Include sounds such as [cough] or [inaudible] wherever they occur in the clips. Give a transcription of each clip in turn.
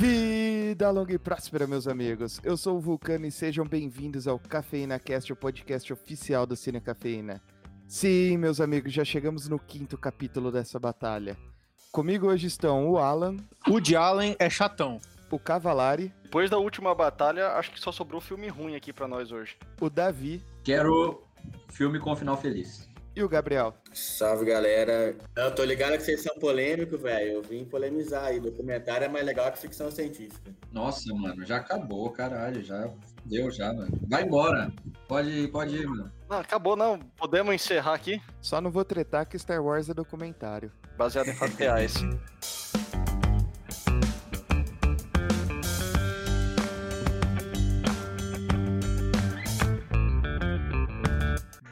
Vida longa e próspera, meus amigos. Eu sou o Vulcano e sejam bem-vindos ao Cafeína Cast, o podcast oficial do Cine Cafeína. Sim, meus amigos, já chegamos no quinto capítulo dessa batalha. Comigo hoje estão o Alan, O de Allen é chatão. o Cavalari, Depois da última batalha, acho que só sobrou filme ruim aqui pra nós hoje. o Davi Quero filme com final feliz. E o Gabriel. Salve, galera. Eu tô ligado que vocês são polêmicos, velho. Eu vim polemizar aí. Documentário é mais legal que ficção científica. Nossa, mano, já acabou, caralho. Já deu, já, mano. Vai embora. Pode, pode ir, mano. Não, acabou não. Podemos encerrar aqui, Só não vou tretar que Star Wars é documentário. baseado em fatos reais. [laughs]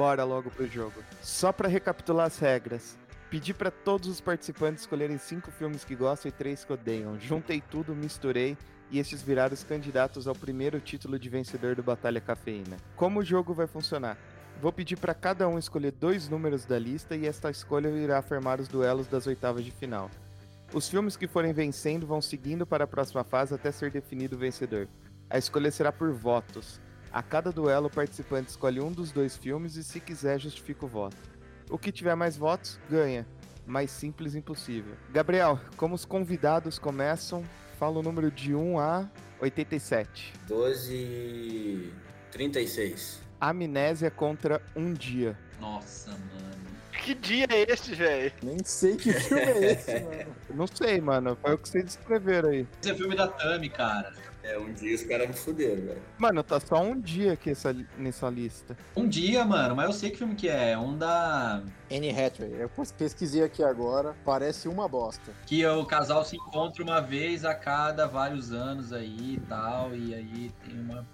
Bora logo pro jogo. Só pra recapitular as regras. Pedi pra todos os participantes escolherem cinco filmes que gostam e três que odeiam. Juntei tudo, misturei e estes viraram os candidatos ao primeiro título de vencedor do Batalha Cafeína. Como o jogo vai funcionar? Vou pedir pra cada um escolher dois números da lista e esta escolha irá afirmar os duelos das oitavas de final. Os filmes que forem vencendo vão seguindo para a próxima fase até ser definido o vencedor. A escolha será por votos. A cada duelo, o participante escolhe um dos dois filmes e, se quiser, justifica o voto. O que tiver mais votos, ganha. Mais simples impossível. Gabriel, como os convidados começam, fala o número de 1 a 87. 12. 36. Amnésia contra Um Dia. Nossa, mano. que dia é este, velho? Nem sei que filme é esse, [laughs] mano. Não sei, mano. Foi o que vocês escreveram aí. Esse é filme da Tami, cara. É, um dia os caras me fuderam, velho. Mano, tá só um dia aqui essa, nessa lista. Um dia, mano, mas eu sei que filme que é. É um da. Anne Hathaway. Eu pesquisei aqui agora. Parece uma bosta. Que o casal se encontra uma vez a cada vários anos aí e tal. E aí tem uma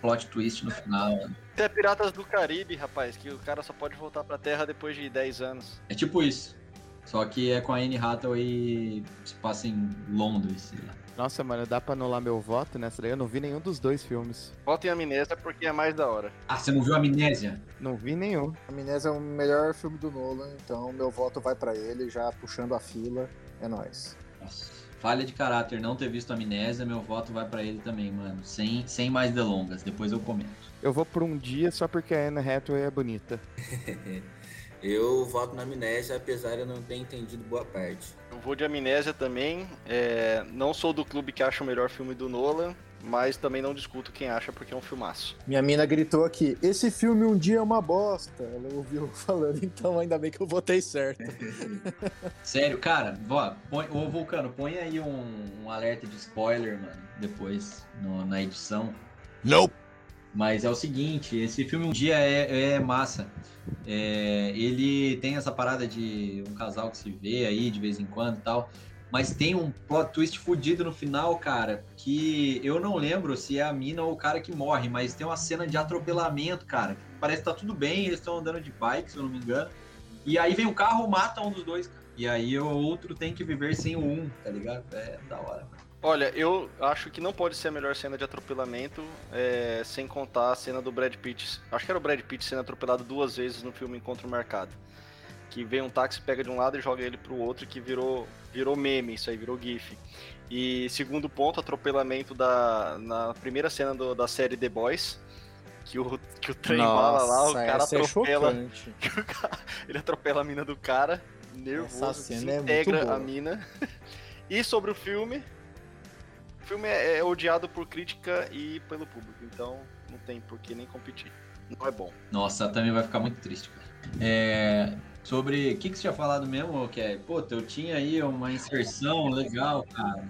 plot twist no final. mano. Isso é Piratas do Caribe, rapaz, que o cara só pode voltar pra Terra depois de 10 anos. É tipo isso. Só que é com a Anne Hathaway se passa em Londres, sei lá. Nossa, mano, dá pra anular meu voto nessa daí? Eu não vi nenhum dos dois filmes. Volta em Amnésia porque é mais da hora. Ah, você não viu Amnésia? Não vi nenhum. Amnésia é o melhor filme do Nolan, então meu voto vai pra ele, já puxando a fila. É nóis. Nossa, falha de caráter não ter visto Amnésia, meu voto vai pra ele também, mano. Sem, sem mais delongas, depois eu comento. Eu vou por um dia só porque a Anne Hathaway é bonita. [laughs] Eu voto na amnésia, apesar de eu não ter entendido boa parte. Eu vou de Amnésia também. é, Não sou do clube que acha o melhor filme do Nolan, mas também não discuto quem acha porque é um filmaço. Minha mina gritou aqui: esse filme um dia é uma bosta. Ela ouviu [laughs] falando, então ainda bem que eu votei certo. [laughs] Sério, cara, ó, põe, ô Vulcano, põe aí um, um alerta de spoiler, mano, depois no- na edição. Nope. Mas é o seguinte, esse filme um dia é, é massa. É, ele tem essa parada de um casal que se vê aí de vez em quando e tal. Mas tem um plot twist fudido no final, cara, que eu não lembro se é a mina ou o cara que morre, mas tem uma cena de atropelamento, cara. Parece que tá tudo bem, eles estão andando de bike, se eu não me engano. E aí vem o carro, mata um dos dois, cara. E aí o outro tem que viver sem o um, tá ligado? É da hora, mano. Olha, eu acho que não pode ser a melhor cena de atropelamento, é, sem contar a cena do Brad Pitt. Acho que era o Brad Pitt sendo atropelado duas vezes no filme Encontro Marcado. Que vem um táxi, pega de um lado e joga ele pro outro, que virou, virou meme, isso aí, virou gif. E segundo ponto, atropelamento da, na primeira cena do- da série The Boys, que o, que o trem bala lá, o cara é atropela, chocante. [laughs] ele atropela a mina do cara, Essa nervoso, cena é desintegra a mina. [laughs] e sobre o filme, filme é, é odiado por crítica e pelo público, então não tem por que nem competir. Não é bom. Nossa, também vai ficar muito triste, cara. É, sobre. O que, que você tinha falado mesmo, que é? Pô, eu tinha aí uma inserção legal, cara.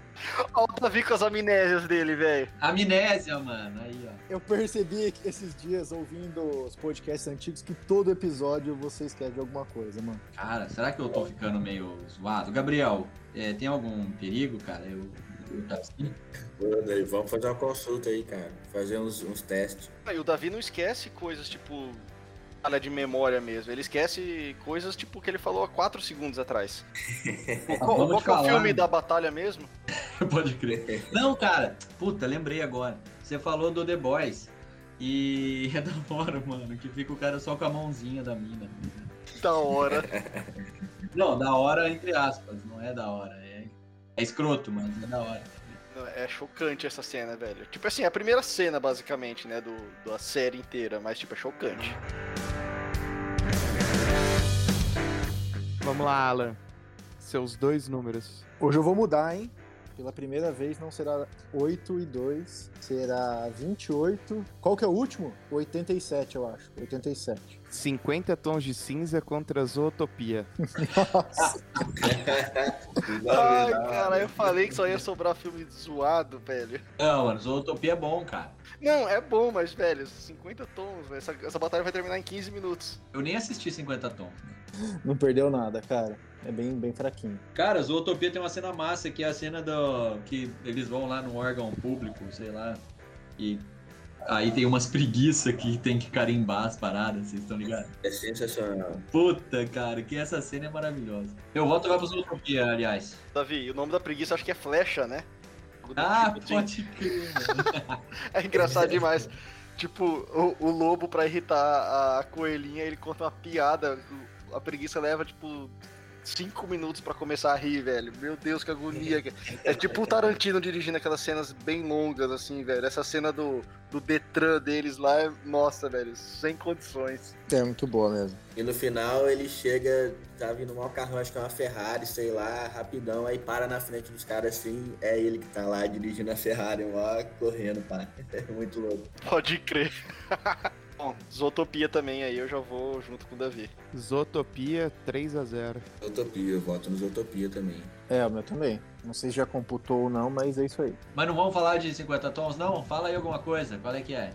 Olha o Davi com as amnésias dele, velho. Amnésia, mano. Aí, ó. Eu percebi que esses dias, ouvindo os podcasts antigos, que todo episódio você escreve alguma coisa, mano. Cara, será que eu tô ficando meio zoado? Gabriel, é, tem algum perigo, cara? Eu, eu tá assim? Ô, Daí, vamos fazer uma consulta aí, cara. Fazer uns, uns testes. E o Davi não esquece coisas tipo. Falha de memória mesmo. Ele esquece coisas tipo que ele falou há 4 segundos atrás. Ah, [laughs] qual vamos qual que é o filme da batalha mesmo? [laughs] Pode crer. Não, cara, puta, lembrei agora. Você falou do The Boys. E [laughs] é da hora, mano, que fica o cara só com a mãozinha da mina. Da hora. Não, da hora entre aspas, não é da hora. É, escroto, mas é da hora. É chocante essa cena, velho. Tipo assim, é a primeira cena, basicamente, né, do, da série inteira, mas, tipo, é chocante. Vamos lá, Alan. Seus dois números. Hoje eu vou mudar, hein? Pela primeira vez não será 8 e 2, será 28. Qual que é o último? 87, eu acho. 87. 50 tons de cinza contra Zootopia. Nossa. Ai, cara, eu falei que só ia sobrar filme zoado, velho. Não, mano, Zootopia é bom, cara. Não, é bom, mas, velho, 50 tons, velho. Essa, essa batalha vai terminar em 15 minutos. Eu nem assisti 50 tons. Não perdeu nada, cara. É bem, bem fraquinho. Cara, Zootopia tem uma cena massa, que é a cena do. que eles vão lá no órgão público, sei lá. E aí tem umas preguiças que tem que carimbar as paradas, vocês estão ligados? É sensacional. Puta, cara, que essa cena é maravilhosa. Eu volto vai pro Zootopia, aliás. Davi, o nome da preguiça acho que é flecha, né? Ah, Tipo, pode crer, mano. [laughs] É engraçado demais. Tipo, o, o lobo, pra irritar a coelhinha, ele conta uma piada. A preguiça leva, tipo, cinco minutos pra começar a rir, velho. Meu Deus, que agonia. É tipo o Tarantino dirigindo aquelas cenas bem longas, assim, velho. Essa cena do, do Detran deles lá, é- nossa, velho, sem condições. É muito boa mesmo. E no final ele chega, tá vindo um carro, acho que é uma Ferrari, sei lá, rapidão, aí para na frente dos caras assim, é ele que tá lá dirigindo a Ferrari, lá correndo, pá. [laughs] É muito louco. Pode crer. [laughs] Bom, Zootopia também aí, eu já vou junto com o Davi. Zootopia 3 a 0 Utopia, eu voto nos Utopia também. É, o meu também. Não sei se já computou ou não, mas é isso aí. Mas não vamos falar de 50 tons, não? Fala aí alguma coisa, qual é que é?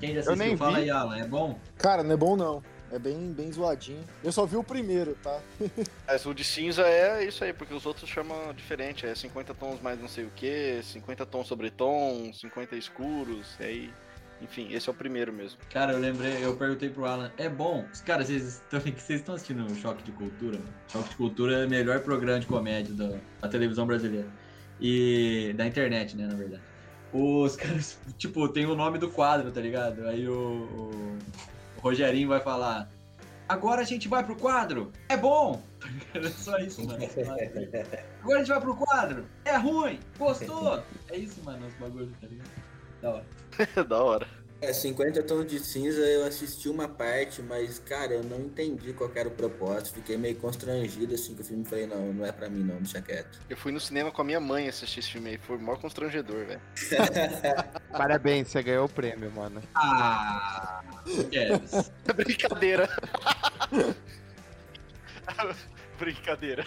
Quem já Eu nem assistiu, fala vi. aí, Alan, é bom? Cara, não é bom não. É bem, bem zoadinho. Eu só vi o primeiro, tá? [laughs] Mas o de cinza é isso aí, porque os outros chamam diferente. É 50 tons mais não sei o que, 50 tons sobre tom, 50 escuros, e aí. Enfim, esse é o primeiro mesmo. Cara, eu lembrei, eu perguntei pro Alan, é bom? Cara, vocês estão, [laughs] vocês estão assistindo o Choque de Cultura? mano? Choque de Cultura é o melhor programa de comédia da, da televisão brasileira. E da internet, né, na verdade. Os caras, tipo, tem o nome do quadro, tá ligado? Aí o, o, o Rogerinho vai falar, agora a gente vai pro quadro, é bom! [laughs] É só isso, mano. [laughs] Agora a gente vai pro quadro, é ruim, gostou! É isso, mano, os bagulhos, tá ligado? Da hora. [laughs] da hora. É, 50 tons de cinza eu assisti uma parte, mas, cara, eu não entendi qual que era o propósito. Fiquei meio constrangido assim com o filme. Falei, não, não é pra mim não, deixa quieto. Eu fui no cinema com a minha mãe assistir esse filme aí, foi o maior constrangedor, velho. [laughs] Parabéns, você ganhou o prêmio, mano. Ah, Kevs. [laughs] Brincadeira. Brincadeira.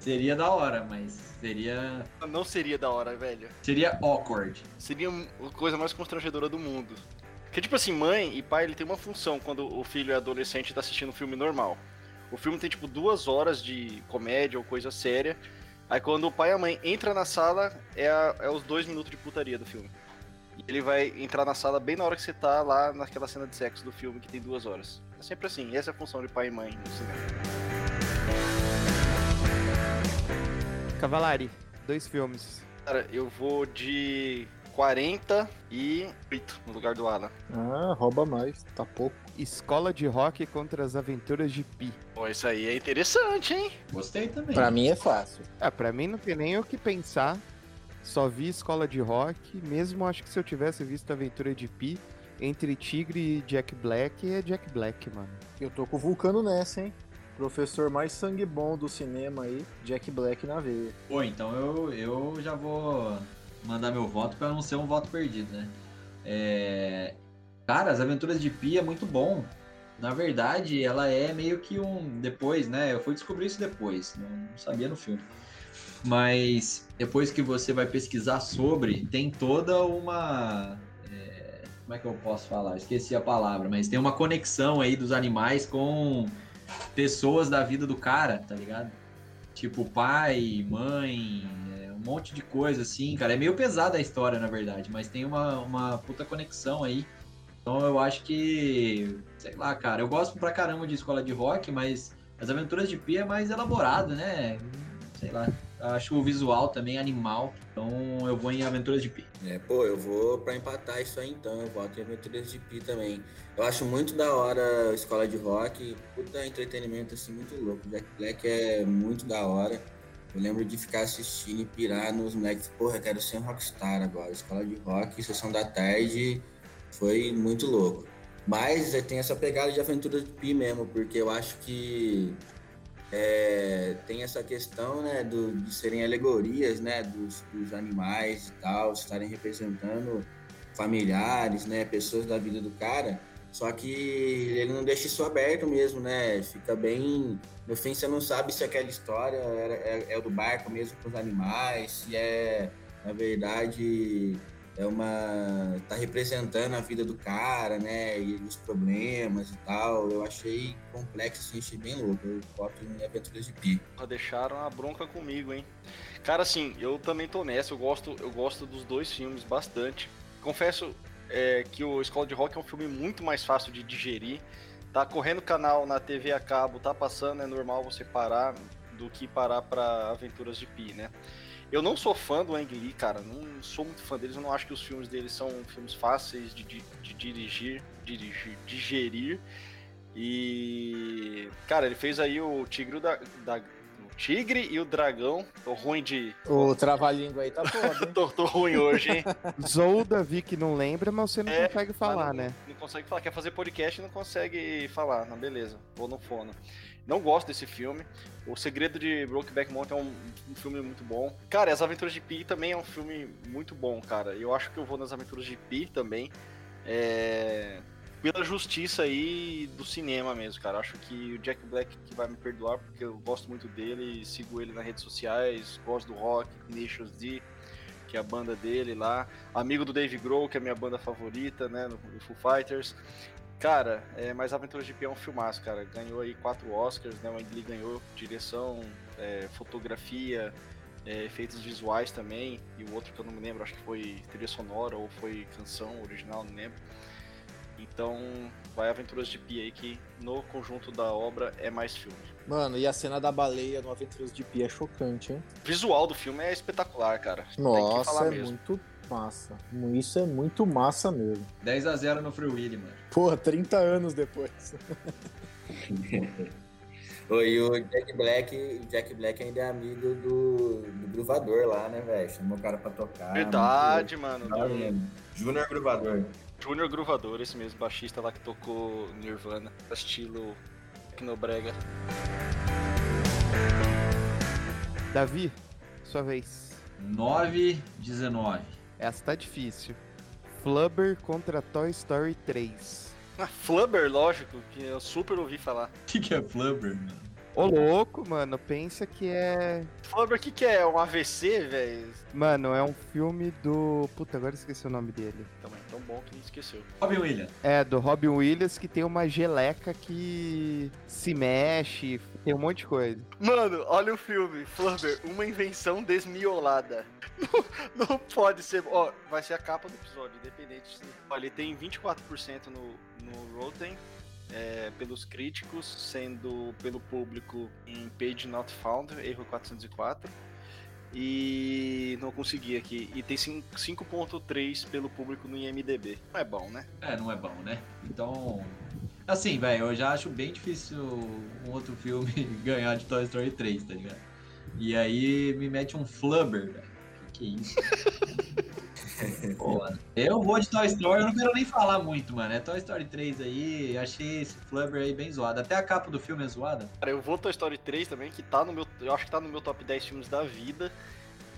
Seria da hora, mas seria. Não seria da hora, velho. Seria awkward. Seria a coisa mais constrangedora do mundo. Porque, tipo assim, mãe e pai, ele tem uma função quando o filho é adolescente e tá assistindo um filme normal. O filme tem, tipo, duas horas de comédia ou coisa séria. Aí quando o pai e a mãe entram na sala, é, a- é os dois minutos de putaria do filme. E ele vai entrar na sala bem na hora que você tá lá naquela cena de sexo do filme que tem duas horas. É sempre assim, essa é a função de pai e mãe no cinema. Cavalari, dois filmes. Cara, eu vou de 48 no lugar do Alan. Ah, rouba mais. Tá pouco. Escola de Rock contra as Aventuras de Pi. Pô, isso aí é interessante, hein? Gostei também. Pra mim é fácil. Ah, pra mim não tem nem o que pensar. Só vi Escola de Rock. Mesmo acho que se eu tivesse visto Aventura de Pi, entre Tigre e Jack Black, é Jack Black, mano. Eu tô com o Vulcano nessa, hein? Professor mais sangue bom do cinema aí, Jack Black na veia. Pô, então eu, eu já vou mandar meu voto pra não ser um voto perdido, né? É... Cara, as aventuras de Pi é muito bom. Na verdade, ela é meio que um. Depois, né? Eu fui descobrir isso depois, não, não sabia no filme. Mas depois que você vai pesquisar sobre, tem toda uma. é, Como é que eu posso falar? Esqueci a palavra, mas tem uma conexão aí dos animais com pessoas da vida do cara, tá ligado? Tipo, pai, mãe, é, um monte de coisa assim, cara. É meio pesada a história, na verdade, mas tem uma, uma puta conexão aí. Então eu acho que, sei lá, cara, eu gosto pra caramba de escola de rock, mas as aventuras de Pi é mais elaborado, né? Sei lá. Acho o visual também animal. Então eu vou em Aventuras de Pi. É, pô, eu vou pra empatar isso aí então, eu voto em Aventuras de Pi também. Eu acho muito da hora a escola de rock, puta entretenimento assim, muito louco. Jack Black é muito da hora. Eu lembro de ficar assistindo e pirar nos moleques, porra, eu quero ser um rockstar agora. Escola de rock, sessão da tarde, foi muito louco. Mas é, tem essa pegada de aventura de Pi mesmo, porque eu acho que é, tem essa questão né, do, de serem alegorias né, dos, dos animais e tal, estarem representando familiares, né, pessoas da vida do cara. Só que ele não deixa isso aberto mesmo, né? Fica bem. No fim, você não sabe se aquela história é, é, é do barco mesmo com os animais, se é, na verdade, é uma. tá representando a vida do cara, né? E os problemas e tal. Eu achei complexo, assim, achei bem louco. Eu boto em Aventuras de Pi. Deixaram a bronca comigo, hein? Cara, assim, eu também tô nessa. Eu gosto, eu gosto dos dois filmes bastante. Confesso é, que o Escola de Rock é um filme muito mais fácil de digerir. Tá correndo canal na TV a cabo, tá passando, é normal você parar do que parar para Aventuras de Pi, né? Eu não sou fã do Ang Lee, cara, não sou muito fã deles, eu não acho que os filmes deles são filmes fáceis de, de, de dirigir, dirigir, digerir. E. Cara, ele fez aí o Tigre da, da Tigre e o Dragão. Tô ruim de. O trava-língua aí tá foda, hein? [laughs] tô, tô ruim hoje, hein? Zou Davi que não lembra, mas você não É, consegue falar, não, né? Não consegue falar. Quer fazer podcast e não consegue falar. Não, beleza. Vou no fono. Não gosto desse filme. O Segredo de Brokeback Mountain é um, um filme muito bom. Cara, As Aventuras de Pi também é um filme muito bom, cara. Eu acho que eu vou nas Aventuras de Pi também. É... Pela justiça aí do cinema mesmo, cara. Acho que o Jack Black que vai me perdoar, porque eu gosto muito dele, sigo ele nas redes sociais, gosto do rock, Nations D, que é a banda dele lá. Amigo do Dave Grohl, que é a minha banda favorita, né, no no Foo Fighters. Cara, é, mas Aventuras de Pi é um filmaço, cara. Ganhou aí quatro Oscars, né? O Ang Lee ganhou direção, é, fotografia, é, efeitos visuais também. E o outro que eu não me lembro, acho que foi trilha sonora ou foi canção original, não lembro. Então, vai Aventuras de Pi aí, que no conjunto da obra é mais filme. Mano, e a cena da baleia no Aventuras de Pi é chocante, hein? O visual do filme é espetacular, cara. Nossa, é mesmo. muito massa. Isso é muito massa mesmo. 10 a 0 no Free Willy, mano. Porra, 30 anos depois. [laughs] Oi, e o Jack Black, Jack Black ainda é amigo do, do Gruvador lá, né, velho? Chamou o cara pra tocar. Verdade, mano. muito do-. Júnior Gruvador. Júnior Gruvador, esse mesmo baixista lá que tocou Nirvana, estilo Tecnobrega. Davi, sua vez. 9 19. Essa tá difícil. Flubber contra Toy Story 3. Ah, Flubber, lógico, que eu super ouvi falar. O que, que é Flubber, mano? Ô louco, mano, pensa que é. Flubber, o que, que é? Um AVC, velho? Mano, é um filme do. Puta, agora esqueci o nome dele. Também tão bom que esqueceu. Robin Williams. É, do Robin Williams que tem uma geleca que se mexe, tem um monte de coisa. Mano, olha o filme, Flubber, uma invenção desmiolada. [laughs] Não, não pode ser. Ó, vai ser a capa do episódio, independente. se- Olha, ele tem 24% no, no Rotten. é, pelos críticos, sendo pelo público em Page Not Found, erro 404. E não consegui aqui. E tem cin- 5.3 pelo público no IMDB. Não é bom, né? É, não é bom, né? Então. Assim, velho, eu já acho bem difícil um outro filme [laughs] ganhar de Toy Story 3, tá ligado? E aí me mete um Flubber, velho. Que isso? [laughs] [laughs] Pô, eu vou de Toy Story, eu não quero nem falar muito, mano. É Toy Story 3 aí, achei esse Flubber aí bem zoado. Até a capa do filme é zoada. Cara, eu vou Toy Story 3 também, que tá no meu. Eu acho que tá no meu top 10 filmes da vida.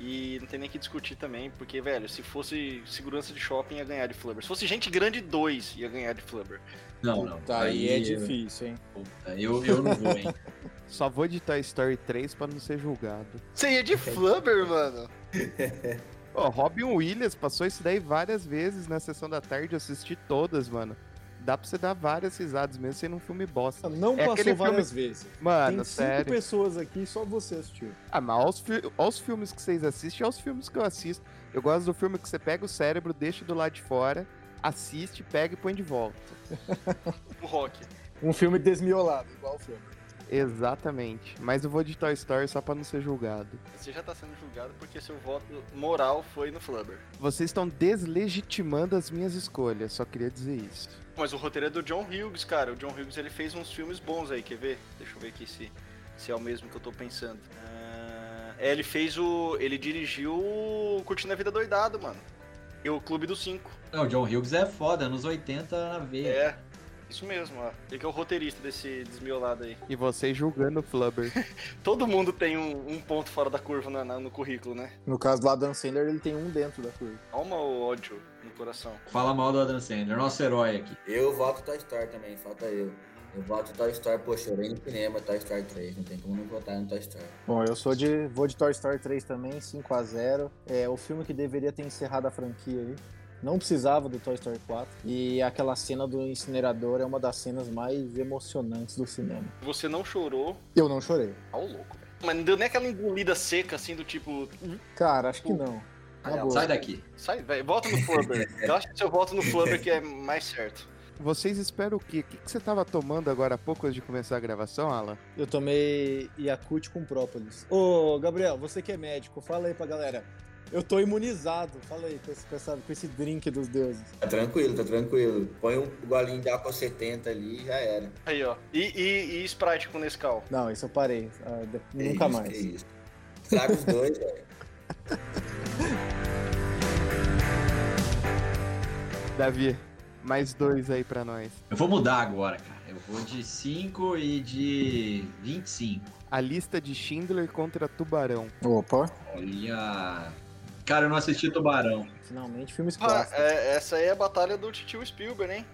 E não tem nem que discutir também, porque, velho, se fosse segurança de shopping ia ganhar de Flubber. Se fosse gente grande 2, ia ganhar de Flubber. Não, não. Tá, aí é difícil, hein? Puta, eu, eu não vou, hein? [laughs] Só vou de Toy Story 3 pra não ser julgado. Você ia de Flubber, mano? [laughs] Ó, Robin Williams passou isso daí várias vezes na sessão da tarde, eu assisti todas, mano. Dá pra você dar várias risadas mesmo sendo um filme bosta. Não É passou várias vezes. Mano, Tem cinco sério. pessoas aqui, só você assistiu. Ah, mas aos, fi- aos filmes que vocês assistem, aos filmes que eu assisto. Eu gosto do filme que você pega o cérebro, deixa do lado de fora, assiste, pega e põe de volta. [laughs] O Rock. Um filme desmiolado, igual o filme. Exatamente. Mas eu vou de Toy Story só pra não ser julgado. Você já tá sendo julgado porque seu voto moral foi no Flubber. Vocês estão deslegitimando as minhas escolhas, só queria dizer isso. Mas o roteiro é do John Hughes, cara. O John Hughes ele fez uns filmes bons aí, quer ver? Deixa eu ver aqui se, se é o mesmo que eu tô pensando. Ah, É, ele fez o. Ele dirigiu o Curtindo a Vida Doidado, mano. E o Clube dos Cinco. Não, o John Hughes é foda, anos 80 na veia. É. Isso mesmo, ó. Ele que é o roteirista desse desmiolado aí. E vocês julgando o Flubber. [laughs] Todo mundo tem um, um ponto fora da curva na- na- no currículo, né? No caso do Adam Sandler, ele tem um dentro da curva. Calma o ódio no coração. Fala mal do Adam Sandler, nosso herói aqui. Eu voto Toy Story também, falta eu. Eu voto Toy Story, pô, chorei no cinema, Toy Story 3, não tem como não votar no Toy Story. Bom, eu sou de. vou de Toy Story 3 também, 5 a 0 É o filme que deveria ter encerrado a franquia aí. Não precisava do Toy Story 4. E aquela cena do incinerador é uma das cenas mais emocionantes do cinema. Você não chorou. Eu não chorei. Tá o louco, velho. Mas não deu nem aquela engolida seca assim do tipo. "Hum, Cara, acho que não. Ah. Sai daqui. Sai, velho. Volta no Flubber. [laughs] Eu acho que se eu volto no Flubber que é mais certo. Vocês esperam o quê? O que, que você tava tomando agora há pouco antes de começar a gravação, Alan? Eu tomei Yakult com própolis. Ô, Gabriel, você que é médico, fala aí pra galera. Eu tô imunizado, fala aí com esse, com essa- com esse drink dos deuses. Tá tranquilo, tá tranquilo. Põe um golinho de álcool 70 ali e já era. Aí, ó. E, e, e Sprite com Nescau. Não, isso eu parei. ah, de- Que nunca isso, mais. que isso. Traga os dois, velho. [laughs] Davi, mais dois aí pra nós. Eu vou mudar agora, cara. Eu vou de 5 e de 25. A lista de Schindler contra Tubarão. Opa, Olha. Cara, eu não assisti Tubarão. finalmente filmes Ah, clássicos. é- essa aí é a batalha do Titio Spielberg, hein?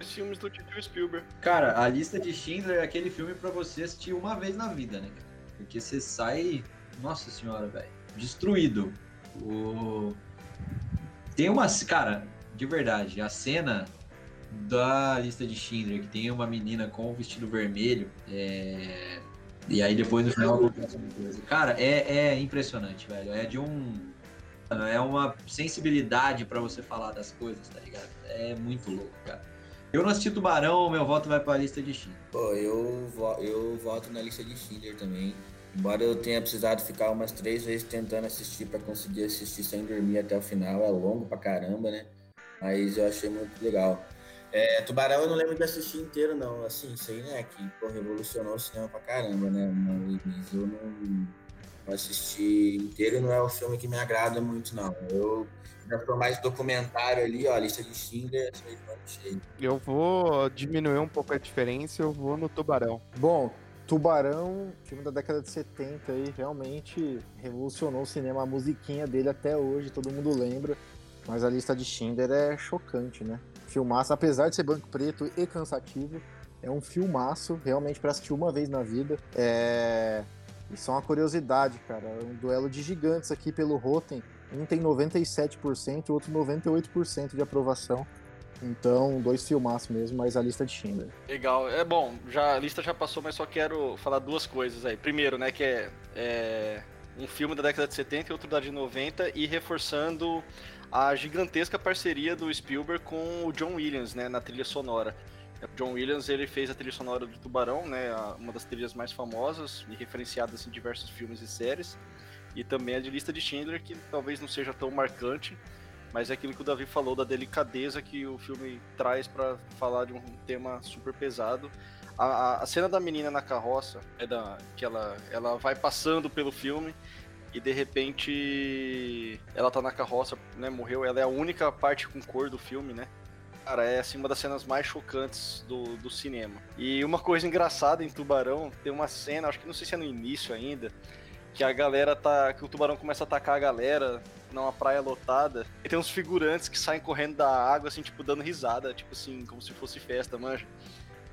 Os filmes do Titio Spielberg. Cara, a lista de Schindler é aquele filme pra você assistir uma vez na vida, né? cara? Porque você sai. Nossa senhora, velho. Destruído. O... Tem umas. Cara, de verdade, a cena da lista de Schindler, que tem uma menina com o vestido vermelho. é, E aí depois no final acontece uma coisa. Cara, é, é impressionante, velho. É de um. É uma sensibilidade pra você falar das coisas, tá ligado? É muito louco, cara. Eu não assisti Tubarão, meu voto vai pra lista de Schindler. Pô, eu, vo- eu voto na lista de Schindler também. Embora eu tenha precisado ficar umas três vezes tentando assistir pra conseguir assistir sem dormir até o final. É longo pra caramba, né? Mas eu achei muito legal. É, Tubarão eu não lembro de assistir inteiro, não. Assim, aí, né? Que pô, revolucionou o cinema pra caramba, né? Mas eu não assisti inteiro não é o filme que me agrada muito, não. Eu já sou mais documentário ali, ó, a lista de Schindler. Eu vou diminuir um pouco a diferença, eu vou no Tubarão. Bom, Tubarão, filme da década de 70 aí, realmente revolucionou o cinema. A musiquinha dele até hoje, todo mundo lembra. Mas a lista de Schindler é chocante, né? Filmaço, apesar de ser branco e preto e cansativo, é um filmaço, realmente para assistir uma vez na vida. É... E só uma curiosidade, cara, é um duelo de gigantes aqui pelo Rotten. Um tem 97%, o outro 98% de aprovação. Então, dois filmaços mesmo, mas a lista de Schindler. Legal. É bom, já, a lista já passou, mas só quero falar duas coisas aí. Primeiro, né, que é, é um filme da década de 70 e outro da de 90, e reforçando a gigantesca parceria do Spielberg com o John Williams, né, na trilha sonora. O John Williams, ele fez a trilha sonora do Tubarão, né, uma das trilhas mais famosas e referenciadas em diversos filmes e séries. E também a de Lista de Schindler, que talvez não seja tão marcante, mas é aquilo que o Davi falou da delicadeza que o filme traz pra falar de um tema super pesado. A, a- a cena da menina na carroça é da que ela ela vai passando pelo filme e de repente ela tá na carroça, né, morreu. Ela é a única parte com cor do filme, né? Cara, é assim uma das cenas mais chocantes do, do cinema. E uma coisa engraçada em Tubarão, tem uma cena, acho que não sei se é no início ainda, que a galera tá. que o tubarão começa a atacar a galera numa praia lotada. E tem uns figurantes que saem correndo da água, assim, tipo, dando risada, tipo assim, como se fosse festa, manja.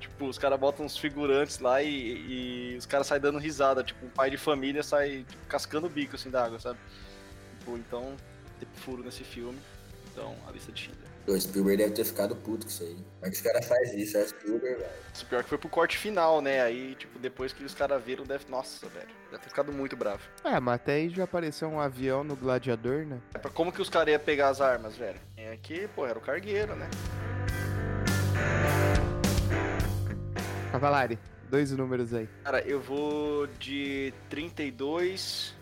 Tipo, os caras botam uns figurantes lá e, e os caras saem dando risada. Tipo, um pai de família sai tipo, cascando o bico assim da água, sabe? Tipo, então, tem furo nesse filme. Então, a lista de Schindler. O Spielberg deve ter ficado puto com isso aí. Como é que os caras fazem isso? É o Spielberg, velho. O pior que foi pro corte final, né? Aí, tipo, depois que os caras viram, deve. Nossa, velho. Deve ter ficado muito bravo. É, mas até aí já apareceu um avião no Gladiador, né? É pra como que os caras iam pegar as armas, velho? É que, pô, era o cargueiro, né? Cavalari, dois números aí. Cara, eu vou de 32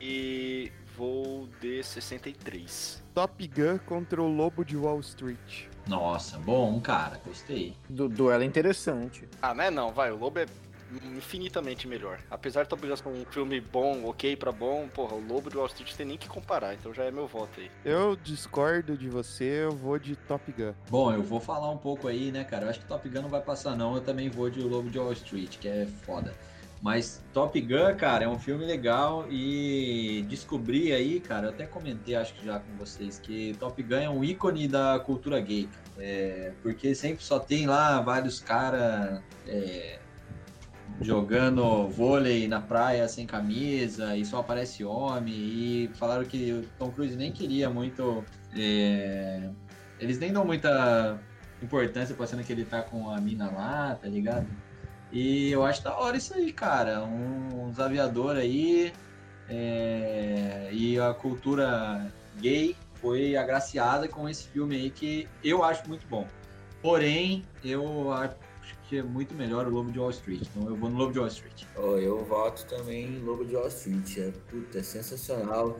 e vou de 63. Top Gun contra o Lobo de Wall Street. Nossa, bom, cara, gostei. Du duelo interessante. Ah, não é não, vai, o Lobo é infinitamente melhor. Apesar de Top Gun ser um filme bom, ok pra bom, porra, o Lobo de Wall Street tem nem que comparar, então já é meu voto aí. Eu discordo de você, eu vou de Top Gun. Bom, eu vou falar um pouco aí, né, cara? Eu acho que Top Gun não vai passar, não. Eu também vou de O Lobo de Wall Street, que é foda. Mas Top Gun, cara, é um filme legal e descobri aí, cara, eu até comentei, acho que já com vocês, que Top Gun é um ícone da cultura gay. É, porque sempre só tem lá vários caras é, jogando vôlei na praia sem camisa e só aparece homem. E falaram que o Tom Cruise nem queria muito. é, eles nem dão muita importância pra cena que ele tá com a mina lá, tá ligado? E eu acho da hora isso aí, cara. Um- uns aviadores aí. é, e a cultura gay foi agraciada com esse filme aí que eu acho muito bom. Porém, eu acho que é muito melhor o Lobo de Wall Street. Então eu vou no Lobo de Wall Street. Oh, eu voto também em Lobo de Wall Street. É, puta, é sensacional.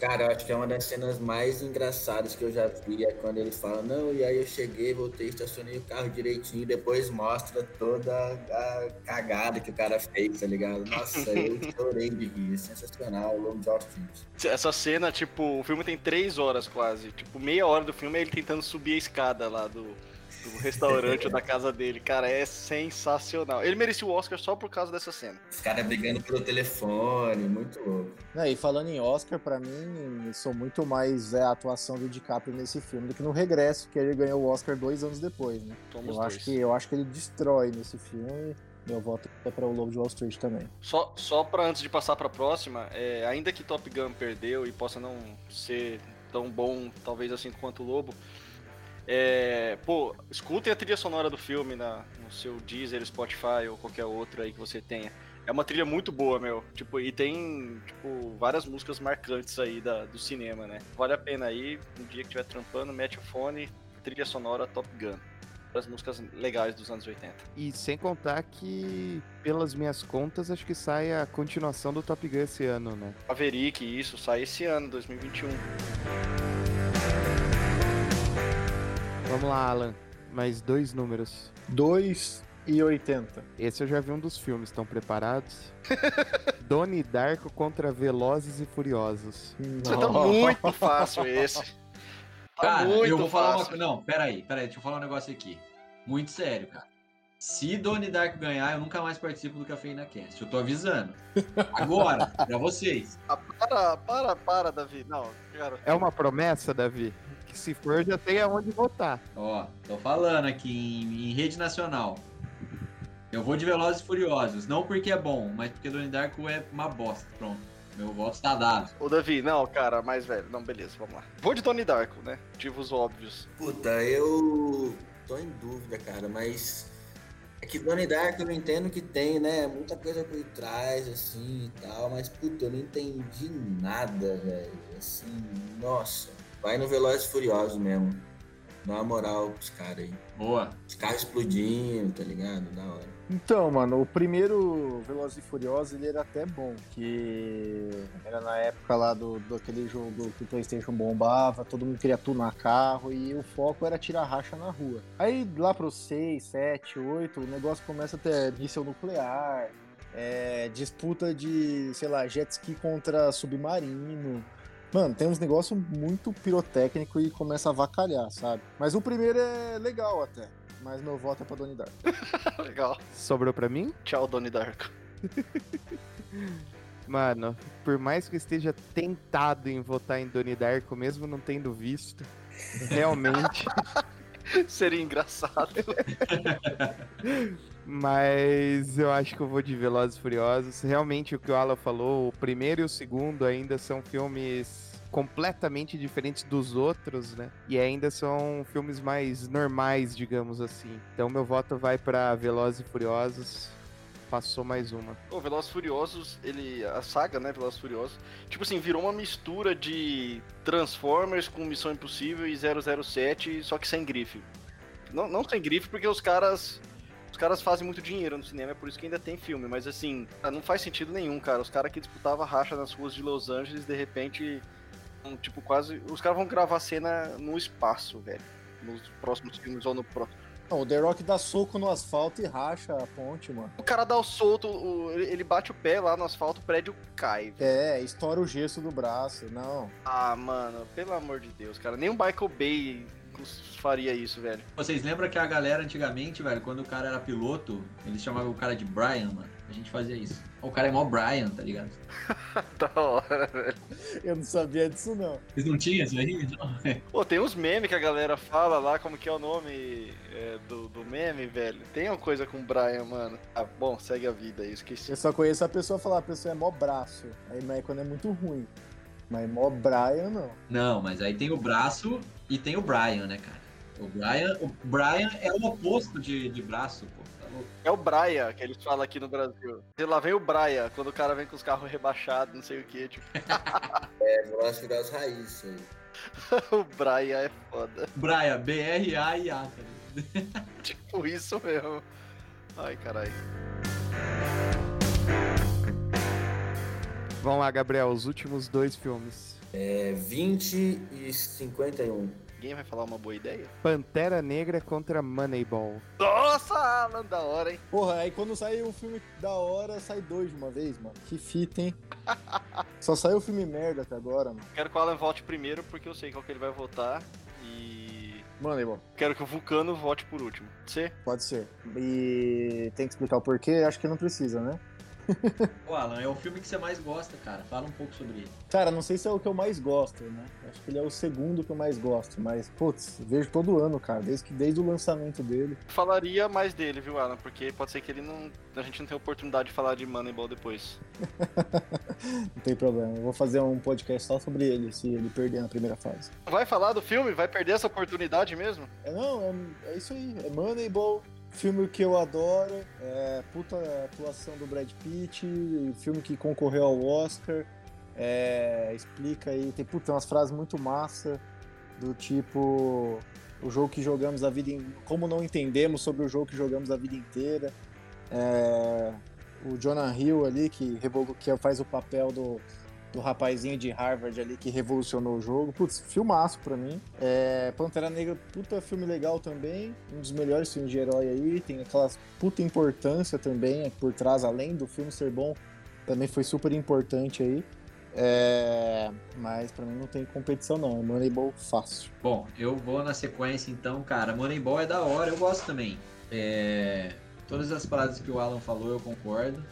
Cara, eu acho que é uma das cenas mais engraçadas que eu já vi. É quando ele fala, não, e aí eu cheguei, voltei, estacionei o carro direitinho, depois mostra toda a cagada que o cara fez, tá ligado? Nossa, eu [laughs] chorei de rir. É sensacional, Wall Street. Essa cena, tipo, o filme tem três horas quase. Tipo, meia hora do filme é ele tentando subir a escada lá do, do restaurante ou da casa dele. Cara, é sensacional. Ele merecia o Oscar só por causa dessa cena. Os caras brigando pelo telefone, muito louco. É, e falando em Oscar, pra mim, sou muito mais é, a atuação do DiCaprio nesse filme do que no Regresso, que ele ganhou o Oscar dois anos depois, né? Somos Eu dois. acho, que, eu acho que ele destrói nesse filme. Meu voto é pra o Lobo de Wall Street também. Só, só pra antes de passar pra próxima, é, ainda que Top Gun perdeu e possa não ser tão bom, talvez assim quanto o Lobo, é, pô, escutem a trilha sonora do filme na, no seu Deezer, Spotify ou qualquer outro aí que você tenha. É uma trilha muito boa, meu. Tipo, e tem, tipo, várias músicas marcantes aí da, do cinema, né? Vale a pena aí, um dia que estiver trampando, mete o fone, trilha sonora Top Gun. As músicas legais dos anos 80. E sem contar que, pelas minhas contas, acho que sai a continuação do Top Gun esse ano, né? Maverick, isso, sai esse ano, 2021. Vamos lá, Alan. Mais dois números. 2 e 80. Esse eu já vi um dos filmes, estão preparados? [laughs] Donnie Darko contra Velozes e Furiosos. Você tá muito fácil esse. Tá Cara, muito eu vou falar fácil. uma Não, peraí, peraí, deixa eu falar um negócio aqui. Muito sério, cara. Se Donnie Darko ganhar, eu nunca mais participo do Cafeína Cast. Eu tô avisando. Agora, [laughs] pra vocês. Ah, para, para, para, Davi. Não, cara. É uma promessa, Davi? Que se for, já tem aonde votar. Ó, tô falando aqui em, em rede nacional. Eu vou de Velozes e Furiosos. Não porque é bom, mas porque Donnie Darko é uma bosta. Pronto. Meu voto está dado. Ô, Davi, não, cara, mais velho. Não, beleza, vamos lá. Vou de Donnie Darko, né? Motivos óbvios. Puta, eu tô em dúvida, cara, mas é que Donnie Darko eu não entendo que tem, né? Muita coisa por trás, assim e tal, mas puta, eu não entendi nada, velho. Assim, nossa. Vai no Velozes e Furiosos mesmo. Dá uma moral pros caras aí. Boa. Os carros explodindo, tá ligado? Da hora. Então, mano, o primeiro Velozes e Furiosos, ele era até bom, que era na época lá do, do aquele jogo que o Playstation bombava, todo mundo queria tunar carro e o foco era tirar racha na rua. Aí lá pro 6, 7, 8, o negócio começa a ter míssil nuclear, é, disputa de, sei lá, jet ski contra submarino. Mano, tem uns negócios muito pirotécnico e começa a avacalhar, sabe? Mas o primeiro é legal até. Mas meu voto é pra Donnie Darko. [laughs] Legal. Sobrou pra mim? Tchau, Donnie Darko. [laughs] Mano, por mais que eu esteja tentado em votar em Donnie Darko, mesmo não tendo visto, realmente. [laughs] Seria engraçado. Mas eu acho que eu vou de Velozes e Furiosos. Realmente o que o Alan falou, o primeiro e o segundo ainda são filmes completamente diferentes dos outros, né? E ainda são filmes mais normais, digamos assim. Então meu voto vai pra Velozes e Furiosos. Passou mais uma. O Velozes e Furiosos, ele. A saga, né? Velozes Furiosos. Tipo assim, virou uma mistura de Transformers com Missão Impossível e 007, só que sem grife. Não, não sem grife, porque os caras. Os caras fazem muito dinheiro no cinema, é por isso que ainda tem filme. Mas assim, não faz sentido nenhum, cara. Os caras que disputavam racha nas ruas de Los Angeles, de repente. Um, Tipo, quase. Os caras vão gravar cena no espaço, velho. Nos próximos filmes ou no próximo. Não, o The Rock dá soco no asfalto e racha a ponte, mano. O cara dá o solto, o- ele bate o pé lá no asfalto, o prédio cai. velho. É, estoura o gesso do braço. Não. Ah, mano, pelo amor de Deus, cara. Nem o Michael Bay faria isso, velho. Vocês lembram que a galera antigamente, velho, quando o cara era piloto, eles chamavam o cara de Brian, mano? A gente fazia isso. O cara é mó Brian, tá ligado? [laughs] Da hora, velho. Eu não sabia disso, não. Vocês não tinham isso aí? Não. [laughs] Pô, tem uns memes que a galera fala lá, como que é o nome é, do, do meme, velho. Tem uma coisa com o Brian, mano. Ah, bom, segue a vida aí, esqueci. Eu só conheço a pessoa falar, a pessoa é mó braço. Aí, mas quando é muito ruim. Mas mó Brian, não. Não, mas aí tem o braço e tem o Brian, né, cara? O Brian, o Brian é o oposto de, de braço, pô. É o Braia que eles falam aqui no Brasil. E lá vem o Braia, quando o cara vem com os carros rebaixados, não sei o que, tipo, [laughs] É, velocity das raízes aí. [laughs] o Braia é foda. Brian, B-R-A-I-A, tá? [laughs] Tipo isso mesmo. Ai, caralho. Vamos lá, Gabriel, os últimos dois filmes. É 20 e 51. Ninguém vai falar uma boa ideia? Pantera Negra contra Moneyball. Nossa, Alan, da hora, hein? Porra, aí quando sai um filme da hora, sai dois de uma vez, mano. Que fita, hein? [laughs] Só saiu filme merda até agora, mano. Quero que o Alan vote primeiro, porque eu sei qual que ele vai votar. E irmão, quero que o Vulcano vote por último. Você? pode ser. E tem que explicar o porquê? Acho que não precisa, né? Ô, Alan, é o filme que você mais gosta, cara. Fala um pouco sobre ele. Cara, não sei se é o que eu mais gosto, né? Acho que ele é o segundo que eu mais gosto, mas, putz, vejo todo ano, cara, desde, que, desde o lançamento dele. Falaria mais dele, viu, Alan? Porque pode ser que ele não. A gente não tenha oportunidade de falar de Moneyball depois. [laughs] Não tem problema. Eu vou fazer um podcast só sobre ele, se ele perder na primeira fase. Vai falar do filme? Vai perder essa oportunidade mesmo? É, não, é, é isso aí. É Moneyball, filme que eu adoro. É puta atuação do Brad Pitt, filme que concorreu ao Oscar. É, explica aí, tem puta, umas frases muito massa, do tipo o jogo que jogamos a vida in... como não entendemos sobre o jogo que jogamos a vida inteira. É, o Jonah Hill ali, que, que faz o papel do, do rapazinho de Harvard ali que revolucionou o jogo. Putz, filmaço pra mim. É, Pantera Negra, puta filme legal também. Um dos melhores filmes de herói aí. Tem aquela puta importância também por trás, além do filme ser bom, também foi super importante aí. É, mas pra mim não tem competição não, é Moneyball fácil. Bom, eu vou na sequência então, cara. Moneyball é da hora, eu gosto também. É, Todas as paradas que o Alan falou, eu concordo.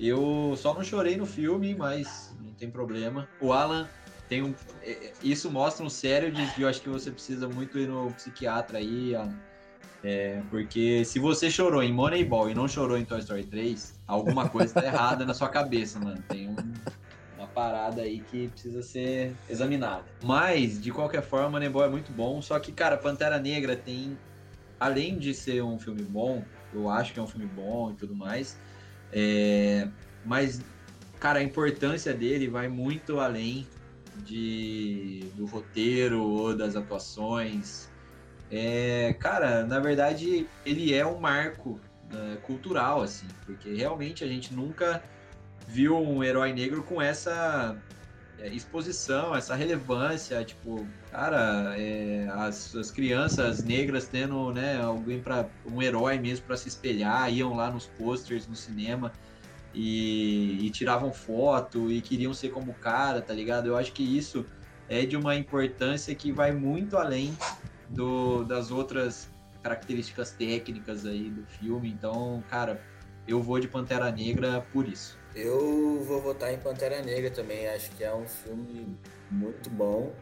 Eu só não chorei no filme, mas não tem problema. O Alan tem um. é, Isso mostra um sério de que eu acho que você precisa muito ir no psiquiatra aí, Alan. É, porque se você chorou em Moneyball e não chorou em Toy Story 3, alguma coisa tá errada na sua cabeça, mano. Tem um, uma parada aí que precisa ser examinada. Mas, de qualquer forma, Moneyball é muito bom. Só que, cara, Pantera Negra tem. Além de ser um filme bom, eu acho que é um filme bom e tudo mais. É, mas, cara, a importância dele vai muito além de, do roteiro ou das atuações. É, cara, na verdade, ele é um marco né, cultural, assim, porque realmente a gente nunca viu um herói negro com essa exposição, essa relevância, tipo, cara, é, as, as crianças negras tendo, né, alguém para um herói mesmo para se espelhar, iam lá nos posters no cinema e, e tiravam foto e queriam ser como o cara, tá ligado? Eu acho que isso é de uma importância que vai muito além do, das outras características técnicas aí do filme. Então, cara, eu vou de Pantera Negra por isso. Eu vou votar em Pantera Negra também. Acho que é um filme muito bom.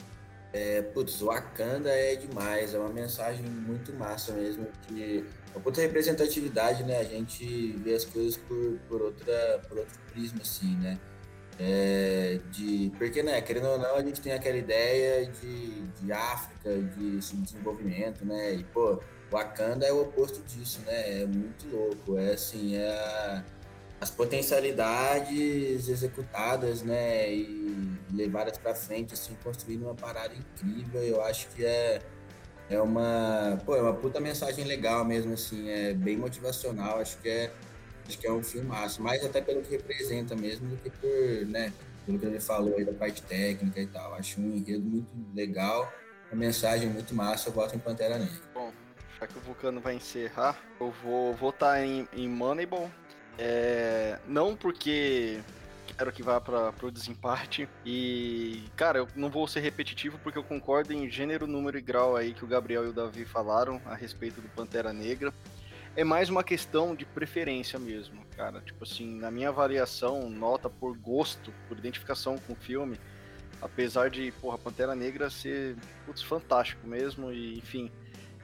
É, putz, Wakanda é demais. É uma mensagem muito massa mesmo. Que é uma puta representatividade, né? A gente vê as coisas por, por, outra, por outro prisma, assim, né? É, de, porque, né, querendo ou não, a gente tem aquela ideia de, de África, de desenvolvimento, né? E, pô, Wakanda é o oposto disso, né? É muito louco. É assim, é a, as potencialidades executadas, né? E levadas para frente, assim, construindo uma parada incrível. Eu acho que é, é uma, pô, é uma puta mensagem legal mesmo, assim, é bem motivacional. Acho que é, acho que é um filmaço, mais até pelo que representa mesmo do que por, né? Pelo que ele falou aí da parte técnica e tal. Acho um enredo muito legal, uma mensagem muito massa. Eu voto em Pantera Negra. Bom, já que o Vulcano vai encerrar, eu vou votar em, em Moneyball. É, não porque quero que vá para o desempate. E, cara, eu não vou ser repetitivo porque eu concordo em gênero, número e grau aí que o Gabriel e o Davi falaram a respeito do Pantera Negra. É mais uma questão de preferência mesmo, cara. Tipo assim, na minha avaliação, nota por gosto, por identificação com o filme, apesar de, porra, Pantera Negra ser, putz, fantástico mesmo, e enfim.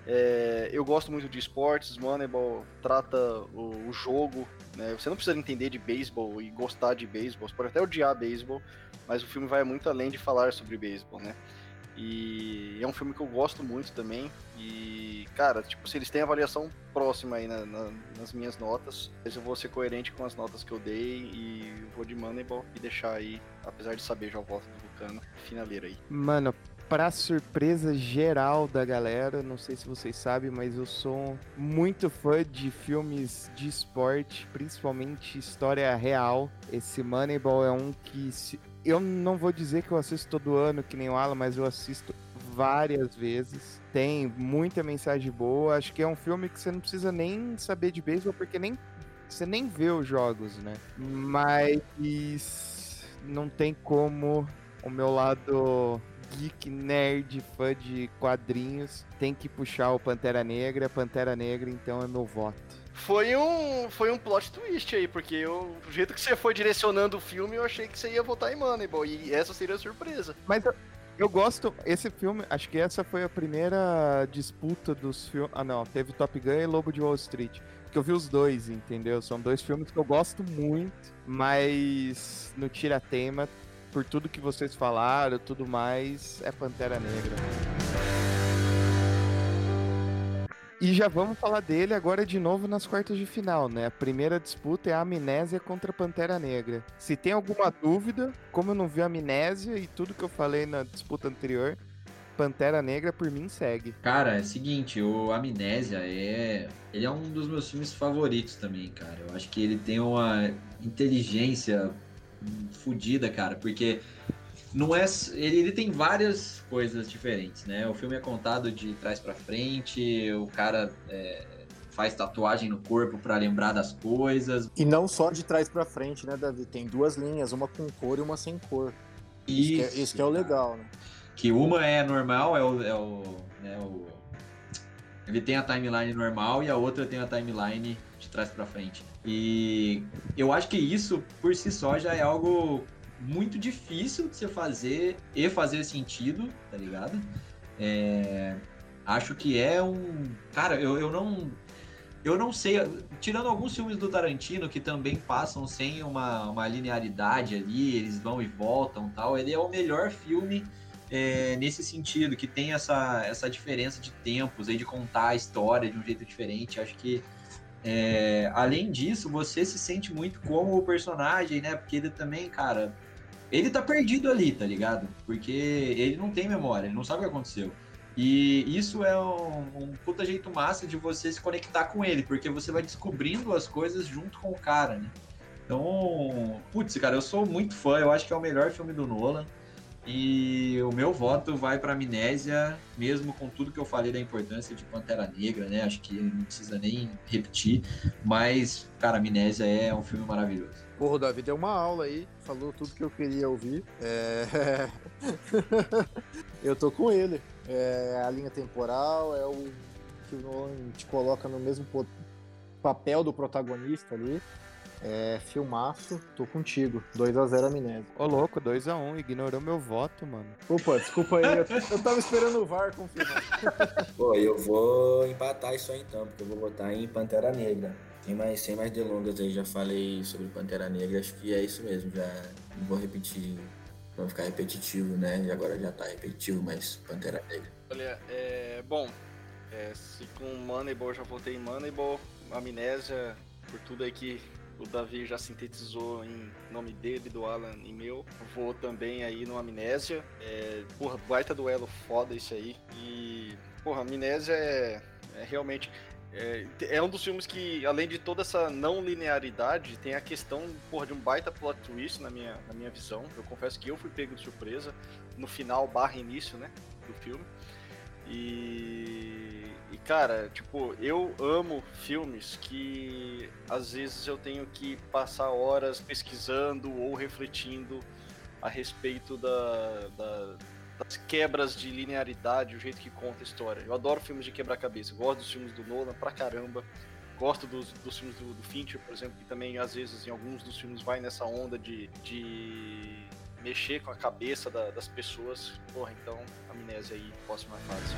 É, eu gosto muito de esportes, Moneyball trata o, o jogo, né? Você não precisa entender de beisebol e gostar de beisebol, você pode até odiar beisebol, mas o filme vai muito além de falar sobre beisebol, né? E é um filme que eu gosto muito também. E, cara, tipo, se eles têm avaliação próxima aí na, na, nas minhas notas, eu vou ser coerente com as notas que eu dei e vou de Moneyball e deixar aí, apesar de saber já o voto do Vulcano, finaleiro aí. Mano, para surpresa geral da galera, não sei se vocês sabem, mas eu sou muito fã de filmes de esporte, principalmente história real. Esse Moneyball é um que se... eu não vou dizer que eu assisto todo ano, que nem o Alan, mas eu assisto várias vezes. Tem muita mensagem boa. Acho que é um filme que você não precisa nem saber de beisebol, porque nem você nem vê os jogos, né? Mas não tem como o meu lado geek, nerd, fã de quadrinhos, tem que puxar o Pantera Negra. Pantera Negra, então, é meu voto. Foi um, foi um plot twist aí, porque eu, do jeito que você foi direcionando o filme, eu achei que você ia votar em Moneyball, e essa seria a surpresa. Mas eu, eu gosto, esse filme, acho que essa foi a primeira disputa dos filmes. Ah, não, teve Top Gun e Lobo de Wall Street. Que eu vi os dois, entendeu? São dois filmes que eu gosto muito, mas no Tira-Tema por tudo que vocês falaram, tudo mais, é Pantera Negra. E já vamos falar dele agora de novo nas quartas de final, né? A primeira disputa é a Amnésia contra a Pantera Negra. Se tem alguma dúvida, como eu não vi a Amnésia e tudo que eu falei na disputa anterior, Pantera Negra por mim segue. Cara, é o seguinte, o Amnésia é, ele é um dos meus filmes favoritos também, cara. Eu acho que ele tem uma inteligência fodida, cara, porque não é ele, ele, tem várias coisas diferentes, né? O filme é contado de trás para frente, o cara é, faz tatuagem no corpo para lembrar das coisas. E não só de trás para frente, né, Davi? Tem duas linhas, uma com cor e uma sem cor. Isso, isso, que, é, isso que é o legal, né? Que uma é normal, é o, é o, né, o, Ele tem a timeline normal e a outra tem a timeline de trás para frente. E eu acho que isso, por si só, já é algo muito difícil de você fazer e fazer sentido, tá ligado? É, acho que é um. Cara, eu, eu não. Eu não sei, tirando alguns filmes do Tarantino que também passam sem uma, uma linearidade ali, eles vão e voltam tal, ele é o melhor filme é, nesse sentido, que tem essa, essa diferença de tempos aí, de contar a história de um jeito diferente. Acho que é, além disso, você se sente muito como o personagem, né? Porque ele também, cara, ele tá perdido ali, tá ligado? Porque ele não tem memória, ele não sabe o que aconteceu. E isso é um, um puta jeito massa de você se conectar com ele, porque você vai descobrindo as coisas junto com o cara, né? Então, putz, cara, eu sou muito fã, eu acho que é o melhor filme do Nolan. E o meu voto vai para Amnésia, mesmo com tudo que eu falei da importância de Pantera Negra, né? Acho que não precisa nem repetir, mas, cara, Amnésia é um filme maravilhoso. Porra, o Davi deu uma aula aí, falou tudo que eu queria ouvir. É... [laughs] eu tô com ele. É a linha temporal, é o que o Nolan te coloca no mesmo papel do protagonista ali. É, filmaço, tô contigo. 2x0 Amnésia. Ô louco, 2x1, ignorou meu voto, mano. Opa, desculpa aí, eu, eu tava esperando o VAR confirmar. [laughs] Pô, eu vou empatar isso aí então, porque eu vou votar em Pantera Negra. Sem mais, sem mais delongas aí, já falei sobre Pantera Negra, acho que é isso mesmo, já não vou repetir, não ficar repetitivo, né? E agora já tá repetitivo, mas Pantera Negra. Olha, é. Bom, é, se com Moneyball já votei em Moneyball, Amnésia, por tudo aí que o Davi já sintetizou em nome dele, do Alan e meu. Vou também aí no Amnésia. É, porra, baita duelo foda isso aí. E, porra, Amnésia é, é realmente. É, é, um dos filmes que, além de toda essa não linearidade, tem a questão porra, de um baita plot twist na minha, na minha visão. Eu confesso que eu fui pego de surpresa no final barra início né, do filme. E E cara, tipo, eu amo filmes que às vezes eu tenho que passar horas pesquisando ou refletindo a respeito da, da das quebras de linearidade, o jeito que conta a história. Eu adoro filmes de quebra-cabeça, gosto dos filmes do Nolan pra caramba. Gosto dos, dos filmes do, do Fincher, por exemplo, que também às vezes em alguns dos filmes vai nessa onda de, de mexer com a cabeça da, das pessoas. Porra, então, amnésia aí, próxima fase.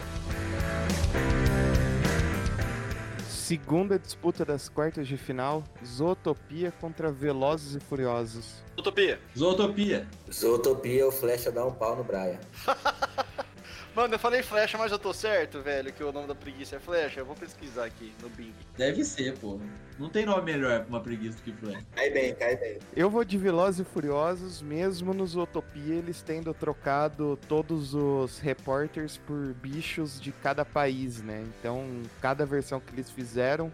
Segunda disputa das quartas de final, Zootopia contra Velozes e Furiosos. Utopia. Zootopia. Zootopia, o Flecha dá um pau no Brian. [laughs] Mano, eu falei flecha, mas eu tô certo, velho, que o nome da preguiça é flecha. Eu vou pesquisar aqui no Bing. Deve ser, pô. Não tem nome melhor pra uma preguiça do que flecha. Cai bem, cai bem. Eu vou de Velozes e Furiosos, mesmo no Zootopia eles tendo trocado todos os repórteres por bichos de cada país, né? Então, cada versão que eles fizeram,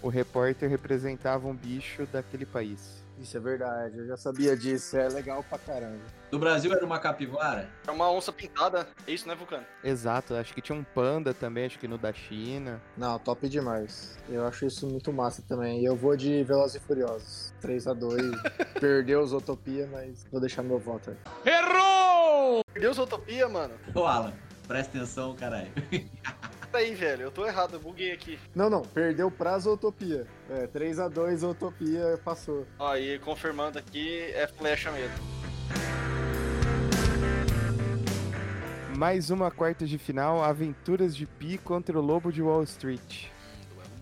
o repórter representava um bicho daquele país. Isso é verdade, eu já sabia disso, é legal pra caramba. No Brasil era uma capivara? É uma onça pintada. É isso, né, Vulcano? Exato, acho que tinha um panda também, acho que no da China. Não, top demais. Eu acho isso muito massa também. E eu vou de Velozes e Furiosos. 3x2. [laughs] Perdeu os Utopia, mas vou deixar meu voto aí. Perdeu Utopia, mano. Ô, Alan, presta atenção, caralho. [laughs] Peraí, velho, eu tô errado, eu buguei aqui. Não, não, perdeu pra Zootopia. É, 3x2 Utopia passou. Ó, e confirmando aqui, é flecha mesmo. Mais uma quarta de final, Aventuras de Pi contra o Lobo de Wall Street.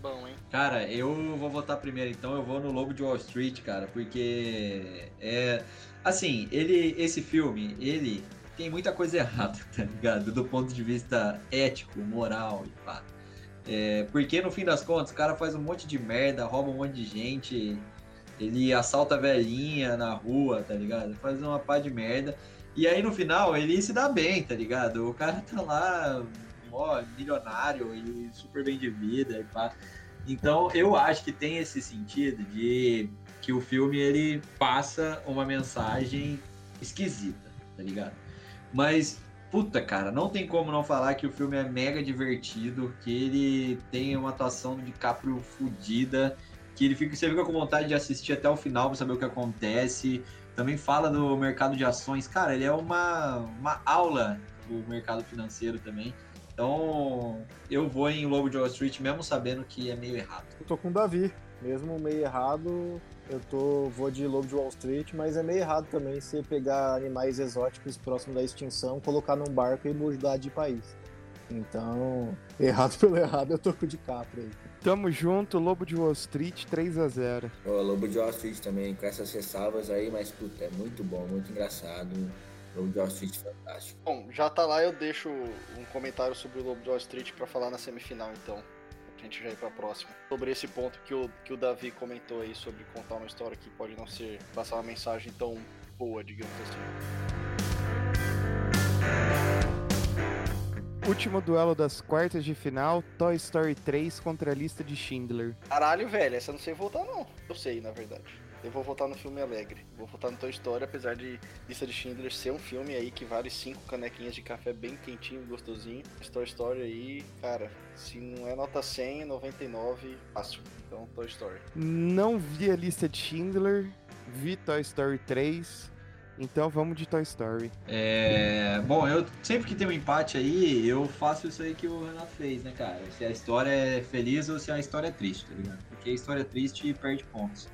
Bom, hein? Cara, eu vou votar primeiro, então eu vou no Lobo de Wall Street, cara, porque é assim, ele esse filme, ele tem muita coisa errada, [laughs] tá ligado? Do ponto de vista ético, moral e pá. É, porque no fim das contas, o cara faz um monte de merda, rouba um monte de gente, ele assalta velhinha na rua, tá ligado? Faz uma pá de merda. E aí no final ele se dá bem, tá ligado? O cara tá lá, ó, milionário e super bem de vida e pá. Então eu acho que tem esse sentido de que o filme ele passa uma mensagem esquisita, tá ligado? Mas, puta, cara, não tem como não falar que o filme é mega divertido, que ele tem uma atuação do DiCaprio fodida, que ele fica, você fica com vontade de assistir até o final pra saber o que acontece. Também fala do mercado de ações. Cara, ele é uma, uma aula do mercado financeiro também. Então, eu vou em Lobo de Wall Street mesmo sabendo que é meio errado. Eu tô com o Davi. Mesmo meio errado, eu tô, vou de Lobo de Wall Street, mas é meio errado também você pegar animais exóticos próximos da extinção, colocar num barco e mudar de país. Então, errado [laughs] pelo errado, eu tô com o DiCaprio aí. Tamo junto, Lobo de Wall Street 3 a 0 O Lobo de Wall Street também, com essas ressalvas aí, mas puta, é muito bom, muito engraçado. Lobo de Wall Street fantástico. Bom, já tá lá, eu deixo um comentário sobre o Lobo de Wall Street pra falar na semifinal, então. Gente já ir pra próxima. Sobre esse ponto que o, que o Davi comentou aí, sobre contar uma história que pode não ser, passar uma mensagem tão boa, digamos assim. Último duelo das quartas de final, Toy Story 3 contra a lista de Schindler. Caralho, velho, essa eu não sei votar, não. Eu sei, na verdade. Eu vou votar no filme alegre. Vou votar no Toy Story, apesar de Lista de Schindler ser um filme aí que vale cinco canequinhas de café bem quentinho, gostosinho. Toy Story aí, cara, se não é nota 100, 99, fácil. Então, Toy Story. Não vi a lista de Schindler, vi Toy Story 3, então vamos de Toy Story. É, bom, eu sempre que tem um empate aí, eu faço isso aí que o Renato fez, né, cara? Se a história é feliz ou se a história é triste, tá ligado? Porque a história é triste perde pontos.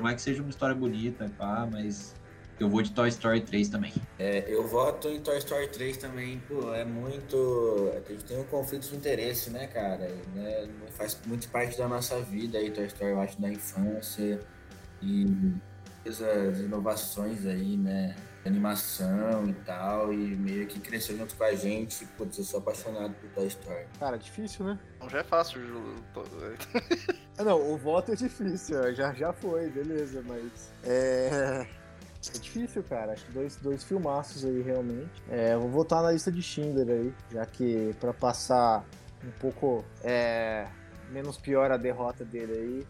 Por mais que seja uma história bonita, pá, mas eu vou de Toy Story 3 também. É, eu voto em Toy Story 3 também, pô, é muito. A gente tem um conflito de interesse, né, cara? Né? Faz muito parte da nossa vida aí, Toy Story, eu acho, da infância. E as inovações aí, né? Animação e tal, e meio que cresceu junto com a gente. Putz, eu sou apaixonado por Toy Story. Cara, difícil, né? Então já é fácil, Ju. tô- [laughs] Ah, não, o voto é difícil, já, já foi, beleza, mas. É. É difícil, cara. Acho que dois, dois filmaços aí, realmente. É, eu vou votar na lista de Schindler aí, já que pra passar um pouco é, menos pior a derrota dele aí.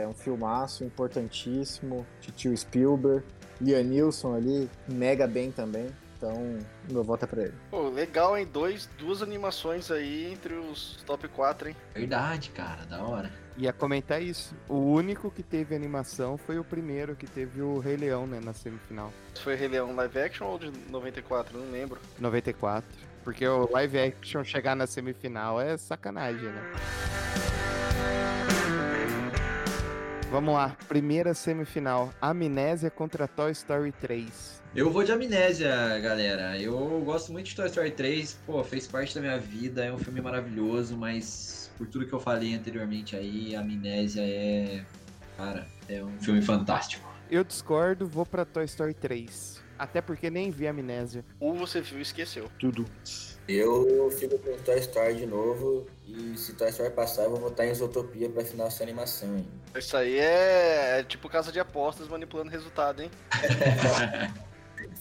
É um filmaço importantíssimo. Titio Spielberg, Liam Neeson ali, mega bem também. Então, meu voto é pra ele. Pô, legal, hein? Dois, duas animações aí entre os top 4, hein? Verdade, cara, da hora. Ia comentar isso. O único que teve animação foi o primeiro que teve o Rei Leão, né, na semifinal. Foi Rei Leão live action ou de 94? Não lembro. 94. Porque o live action chegar na semifinal é sacanagem, né? Vamos lá, primeira semifinal. Amnésia contra Toy Story 3. Eu vou de amnésia, galera. Eu gosto muito de Toy Story 3. Pô, fez parte da minha vida. É um filme maravilhoso, mas por tudo que eu falei anteriormente aí, Amnésia é. Cara, é um filme fantástico. Eu discordo, vou pra Toy Story 3. Até porque nem vi Amnésia. Ou você viu e esqueceu. Tudo. Eu fico com Toy Story de novo. E se Toy Story passar, eu vou votar em Zootopia pra final essa animação, hein? Isso aí é, é tipo casa de apostas manipulando resultado, hein? [laughs]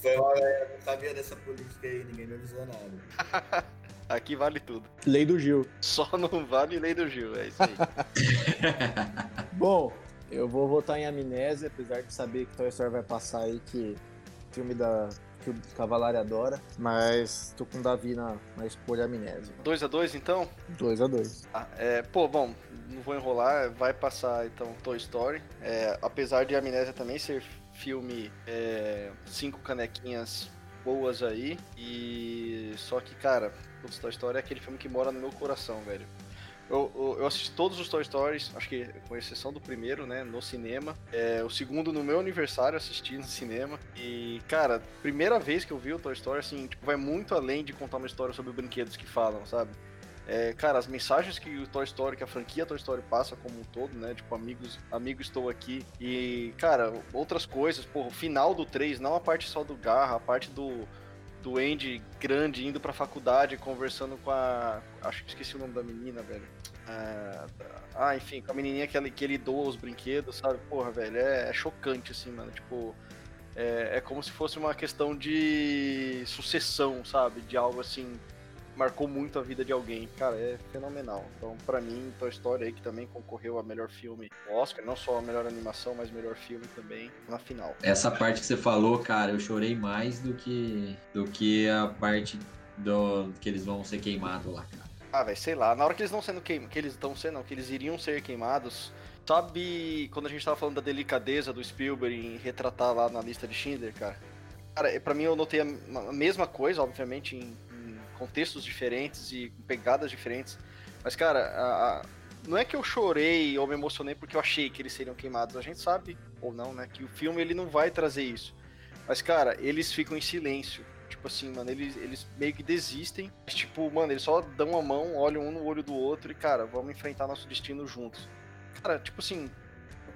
Foi uma galera, não sabia dessa política aí, ninguém me avisou nada. [laughs] Aqui vale tudo. Lei do Gil. Só não vale lei do Gil, é isso aí. [laughs] Bom, eu vou votar em Amnésia, apesar de saber que Toy Story vai passar aí, que filme da que o Cavalari adora, mas tô com o Davi na, na escolha Amnésia. 2x2 então? 2 a 2 Ah, é, pô, bom, não vou enrolar, vai passar então Toy Story. É, apesar de Amnésia também ser filme é, cinco canequinhas boas aí. E só que, cara, Toy Story é aquele filme que mora no meu coração, velho. Eu, eu, assisti todos os Toy Stories, acho que com exceção do primeiro, né, no cinema. É, o segundo no meu aniversário assisti no cinema. E, cara, primeira vez que eu vi o Toy Story, assim, tipo, vai muito além de contar uma história sobre brinquedos que falam, sabe? É, cara, as mensagens que o Toy Story, que a franquia Toy Story passa como um todo, né? Tipo, amigos, amigo estou aqui. E, cara, outras coisas, pô, o final do 3, não a parte só do Garra, a parte do, do Andy grande indo pra faculdade, conversando com a. Acho que esqueci o nome da menina, velho. É, ah, enfim, com a menininha que ele, que ele doa os brinquedos, sabe? Porra, velho, é, é chocante, assim, mano. Tipo, é, é como se fosse uma questão de sucessão, sabe? De algo assim marcou muito a vida de alguém. Cara, é fenomenal. Então, pra mim, Toy Story aí, que também concorreu a melhor filme Oscar, não só a melhor animação, mas melhor filme também, na final. Essa parte que você falou, cara, eu chorei mais do que do que a parte do que eles vão ser queimados lá, cara. Ah, velho, sei lá. Na hora que eles estão sendo queimados, que eles estão sendo, não, que eles iriam ser queimados. Sabe quando a gente tava falando da delicadeza do Spielberg em retratar lá na lista de Schindler, cara? Cara, pra mim eu notei a mesma coisa, obviamente, em, em contextos diferentes e pegadas diferentes. Mas, cara, a- a- não é que eu chorei ou me emocionei porque eu achei que eles seriam queimados. A gente sabe, ou não, né, que o filme ele não vai trazer isso. Mas, cara, eles ficam em silêncio. Tipo assim, mano, eles, eles meio que desistem. Tipo, mano, eles só dão a mão, olham um no olho do outro e, cara, vamos enfrentar nosso destino juntos. Cara, tipo assim,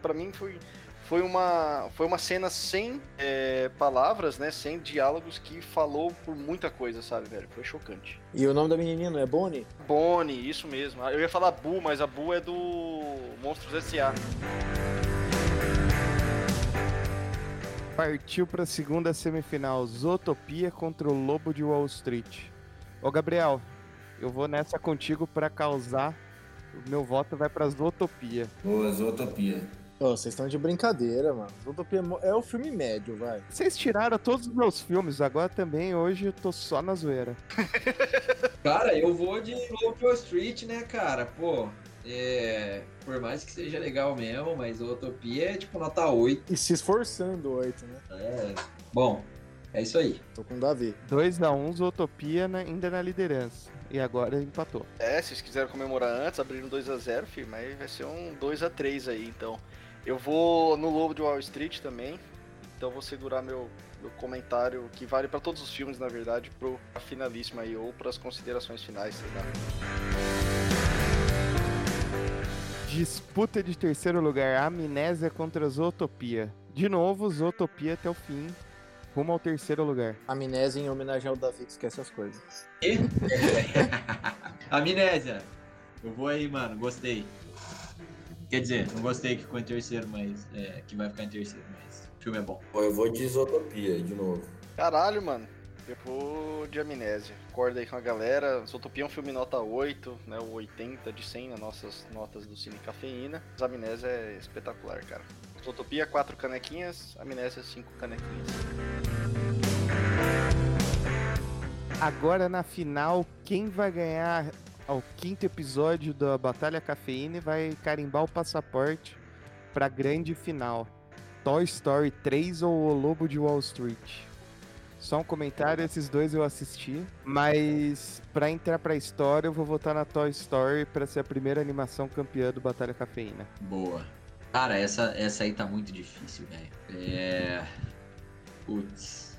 pra mim foi, foi, uma, foi uma cena sem é, palavras, né? Sem diálogos que falou por muita coisa, sabe, velho? Foi chocante. E o nome da menininha não é Bonnie? Bonnie, isso mesmo. Eu ia falar Bu, mas a Bu é do Monstros S.A. Partiu pra segunda semifinal. Zootopia contra o Lobo de Wall Street. Ô, Gabriel, eu vou nessa contigo pra causar. O meu voto vai pra Zootopia. Boa, Zootopia. Vocês estão de brincadeira, mano. Zootopia é é o filme médio, vai. Vocês tiraram todos os meus filmes, agora também hoje eu tô só na zoeira. [laughs] Cara, eu vou de Lobo Wall Street, né, cara? Pô, é, por mais que seja legal mesmo, mas a Utopia é tipo nota 8. E se esforçando, oito, né? É, bom, é isso aí. Tô com o Davi. 2x1 Zootopia na- ainda na liderança. E agora empatou. É, se vocês quiserem comemorar antes, abriram 2x0, filho, mas vai ser um 2x3 aí, então. Eu vou no Lobo de Wall Street também, então vou segurar meu, meu comentário, que vale pra todos os filmes, na verdade, pro pra finalíssima aí, ou pras considerações finais, sei lá. Disputa de terceiro lugar, Amnésia contra Zootopia. De novo, Zootopia até o fim, rumo ao terceiro lugar. Amnésia em homenagem ao Davi que esquece as coisas. E? [laughs] Amnésia. Eu vou aí, mano, gostei. Quer dizer, não gostei que ficou em terceiro, mas é, que vai ficar em terceiro, mas o filme é bom. Pô, eu vou de Zootopia de novo. Caralho, mano. Eu vou de Amnésia. Acorda aí com a galera. Zootopia é um filme nota 8, né? O 80 de 100 nas nossas notas do Cine Cafeína. Mas Amnésia é espetacular, cara. Zootopia, 4 canequinhas. Amnésia, 5 canequinhas. Agora na final, quem vai ganhar ao quinto episódio da Batalha Cafeína e vai carimbar o passaporte para a grande final. Toy Story 3 ou O Lobo de Wall Street? Só um comentário, esses dois eu assisti, mas para entrar para a história eu vou votar na Toy Story para ser a primeira animação campeã do Batalha Cafeína. Boa. Cara, essa, essa aí tá muito difícil, velho. É. Putz.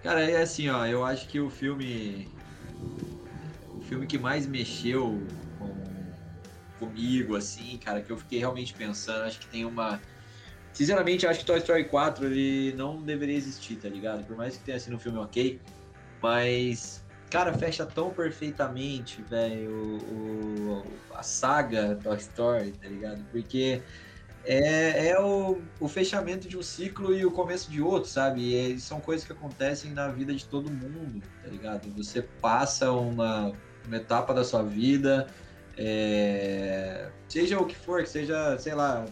Cara, é assim, ó, eu acho que o filme filme que mais mexeu com, comigo, assim, cara, que eu fiquei realmente pensando, acho que tem uma. Sinceramente, acho que Toy Story 4 ele não deveria existir, tá ligado? Por mais que tenha sido um filme ok, mas, cara, fecha tão perfeitamente, velho, a saga Toy Story, tá ligado? Porque é, é o, o, fechamento de um ciclo e o começo de outro, sabe? E são coisas que acontecem na vida de todo mundo, tá ligado? Você passa uma, uma etapa da sua vida, é, seja o que for, que seja, sei lá,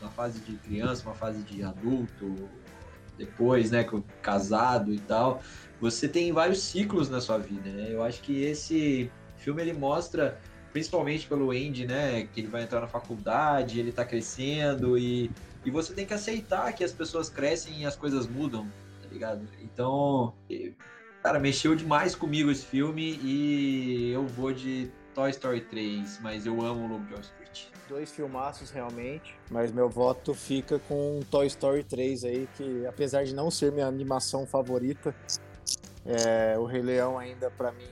uma fase de criança, uma fase de adulto, depois, né, casado e tal, você tem vários ciclos na sua vida, né? Eu acho que esse filme ele mostra, principalmente pelo Andy, né, que ele vai entrar na faculdade, ele tá crescendo e, e você tem que aceitar que as pessoas crescem e as coisas mudam, tá ligado? Então, Cara, mexeu demais comigo esse filme e eu vou de Toy Story 3, mas eu amo o Lobo de Wall Street. Dois filmaços realmente, mas meu voto fica com Toy Story 3 aí, que apesar de não ser minha animação favorita, é, o Rei Leão ainda para mim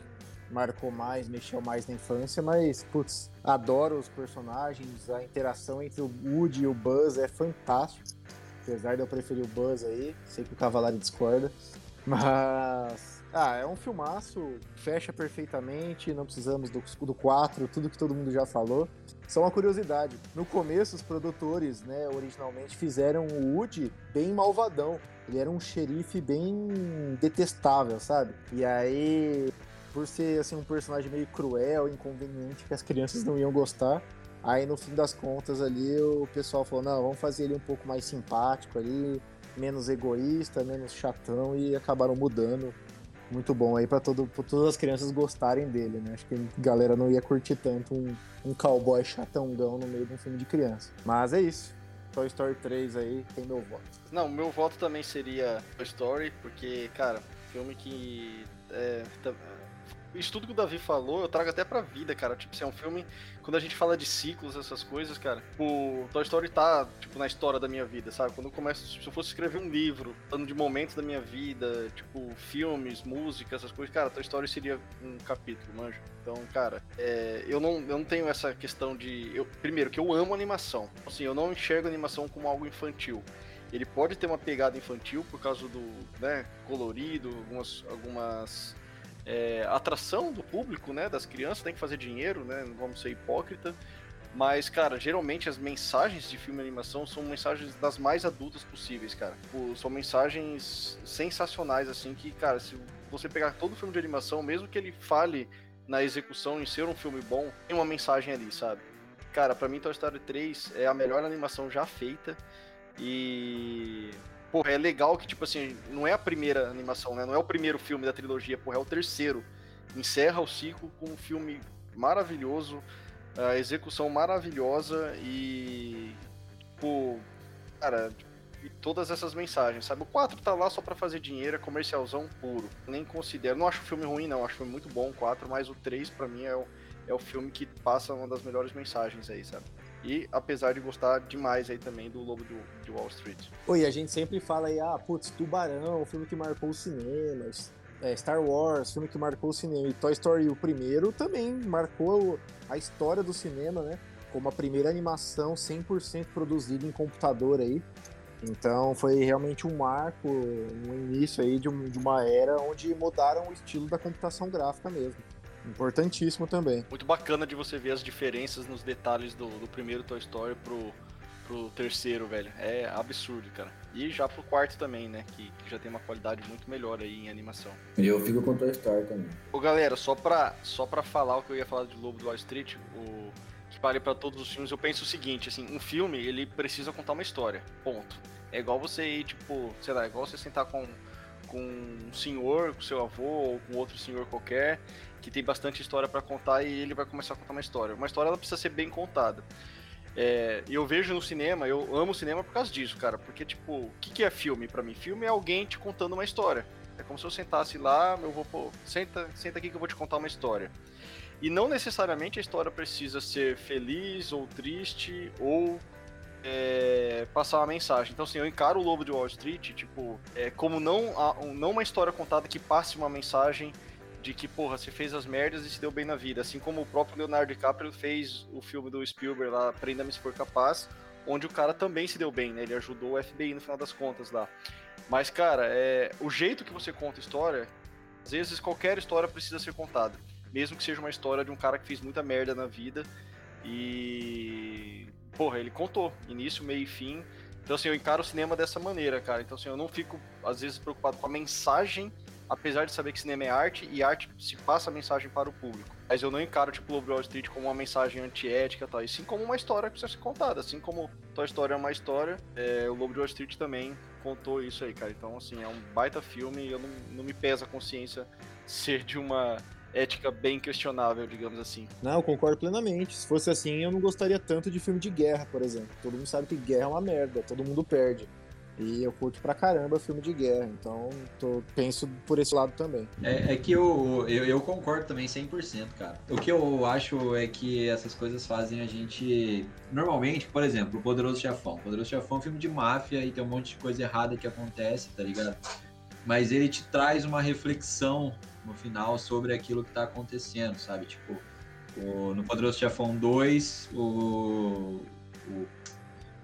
marcou mais, mexeu mais na infância, mas putz, adoro os personagens, a interação entre o Woody e o Buzz é fantástico. Apesar de eu preferir o Buzz aí, sei que o Cavalario discorda, [laughs] mas ah, é um filmaço, fecha perfeitamente, não precisamos do, do 4, tudo que todo mundo já falou. Só uma curiosidade, no começo os produtores, né, originalmente fizeram o Woody bem malvadão. Ele era um xerife bem detestável, sabe? E aí, por ser assim um personagem meio cruel, inconveniente, que as crianças não iam gostar, aí no fim das contas ali o pessoal falou: "Não, vamos fazer ele um pouco mais simpático ali, menos egoísta, menos chatão" e acabaram mudando muito bom aí para todas as crianças gostarem dele, né? Acho que a galera não ia curtir tanto um, um cowboy chatãogão no meio de um filme de criança. Mas é isso. Toy Story 3 aí tem meu voto. Não, meu voto também seria Toy Story, porque, cara, filme que é, isso tudo que o Davi falou, eu trago até pra vida, cara. Tipo, assim, é um filme. Quando a gente fala de ciclos, essas coisas, cara, o Toy Story tá, tipo, na história da minha vida, sabe? Quando eu começo. Se eu fosse escrever um livro, dando de momentos da minha vida, tipo, filmes, música, essas coisas, cara, Toy Story seria um capítulo, manjo. Então, cara, é, eu, não, eu não tenho essa questão de. Eu, primeiro, que eu amo animação. Assim, eu não enxergo animação como algo infantil ele pode ter uma pegada infantil por causa do né, colorido, algumas, algumas é, atração do público, né, das crianças, tem que fazer dinheiro, né, não vamos ser hipócrita. Mas, cara, geralmente as mensagens de filme e animação são mensagens das mais adultas possíveis, cara. São mensagens sensacionais, assim, que, cara, se você pegar todo filme de animação, mesmo que ele fale na execução em ser um filme bom, tem uma mensagem ali, sabe? Cara, para mim Toy Story 3 é a melhor animação já feita e porra, é legal que, tipo assim, não é a primeira animação, né? Não é o primeiro filme da trilogia, porra, é o terceiro. Encerra o ciclo com um filme maravilhoso, a execução maravilhosa e. Pô, cara, e todas essas mensagens, sabe? O 4 tá lá só para fazer dinheiro, é comercialzão puro. Nem considero. Não acho o filme ruim, não. Acho muito bom, o 4, mas o 3 para mim é o, é o filme que passa uma das melhores mensagens aí, sabe? E apesar de gostar demais aí também do Lobo de Wall Street. Oi, a gente sempre fala aí, ah, putz, Tubarão, filme que marcou os cinemas. É, Star Wars, filme que marcou o cinema. E Toy Story, o primeiro, também marcou a história do cinema, né? Como a primeira animação 100% produzida em computador aí. Então foi realmente um marco, um início aí de, um, de uma era onde mudaram o estilo da computação gráfica mesmo. Importantíssimo também. Muito bacana de você ver as diferenças nos detalhes do, do primeiro Toy Story pro, pro terceiro, velho. É absurdo, cara. E já pro quarto também, né? Que, que, já tem uma qualidade muito melhor aí em animação. E eu fico com Toy Story também. Ô, galera, só pra, só pra falar o que eu ia falar de Lobo do Wall Street, o que vale para todos os filmes, eu penso o seguinte, assim, um filme, ele precisa contar uma história, ponto. É igual você ir, tipo, sei lá, é igual você sentar com com um senhor, com seu avô ou com outro senhor qualquer, que tem bastante história para contar e ele vai começar a contar uma história. Uma história ela precisa ser bem contada. É, eu vejo no cinema, eu amo cinema por causa disso, cara. Porque, tipo, o que, que é filme para mim? Filme é alguém te contando uma história. É como se eu sentasse lá, eu vou, pô, senta, senta aqui que eu vou te contar uma história. E não necessariamente a história precisa ser feliz ou triste ou é, passar uma mensagem. Então, assim, eu encaro o Lobo de Wall Street, tipo, é, como não, não uma história contada que passe uma mensagem de que, porra, você fez as merdas e se deu bem na vida. Assim como o próprio Leonardo DiCaprio fez o filme do Spielberg lá, Prenda-me se for capaz, onde o cara também se deu bem, né? Ele ajudou o FBI no final das contas lá. Mas, cara, é, o jeito que você conta história, às vezes qualquer história precisa ser contada. Mesmo que seja uma história de um cara que fez muita merda na vida e. Porra, ele contou início, meio e fim. Então, assim, eu encaro o cinema dessa maneira, cara. Então, assim, eu não fico, às vezes, preocupado com a mensagem apesar de saber que cinema é arte e arte se passa a mensagem para o público. Mas eu não encaro, tipo, Lobo Wall Street como uma mensagem antiética e tal, e sim como uma história que precisa ser contada. Assim como Toy Story é uma história, é, o Lobo Wall Street também contou isso aí, cara. Então, assim, é um baita filme e eu não, não me pesa a consciência ser de uma ética bem questionável, digamos assim. Não, eu concordo plenamente. Se fosse assim, eu não gostaria tanto de filme de guerra, por exemplo. Todo mundo sabe que guerra é uma merda, todo mundo perde. E eu curto pra caramba filme de guerra, então tô, penso por esse lado também. É, é que eu, eu, eu, concordo também 100%, cara. O que eu acho é que essas coisas fazem a gente. Normalmente, por exemplo, o Poderoso Chefão. O Poderoso Chefão é um filme de máfia e tem um monte de coisa errada que acontece, tá ligado? Mas ele te traz uma reflexão no final sobre aquilo que tá acontecendo, sabe? Tipo, o, no Poderoso Chefão 2, o, o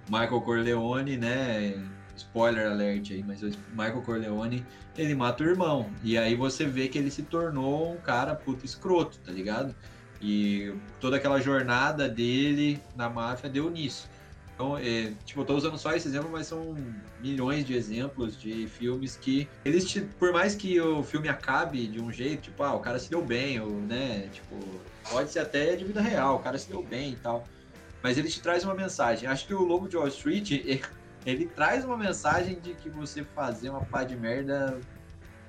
Michael Corleone, né? Spoiler alert aí, mas o Michael Corleone, ele mata o irmão. E aí você vê que ele se tornou um cara puto escroto, tá ligado? E toda aquela jornada dele na máfia deu nisso. Então, é, tipo, eu tô usando só esse exemplo, mas são milhões de exemplos de filmes que eles, por mais que o filme acabe de um jeito, tipo, ah, o cara se deu bem, ou, né, tipo, pode ser até de vida real, o cara se deu bem e tal, mas ele te traz uma mensagem. Acho que o Lobo de Wall Street, [laughs] ele traz uma mensagem de que você fazer uma pá de merda,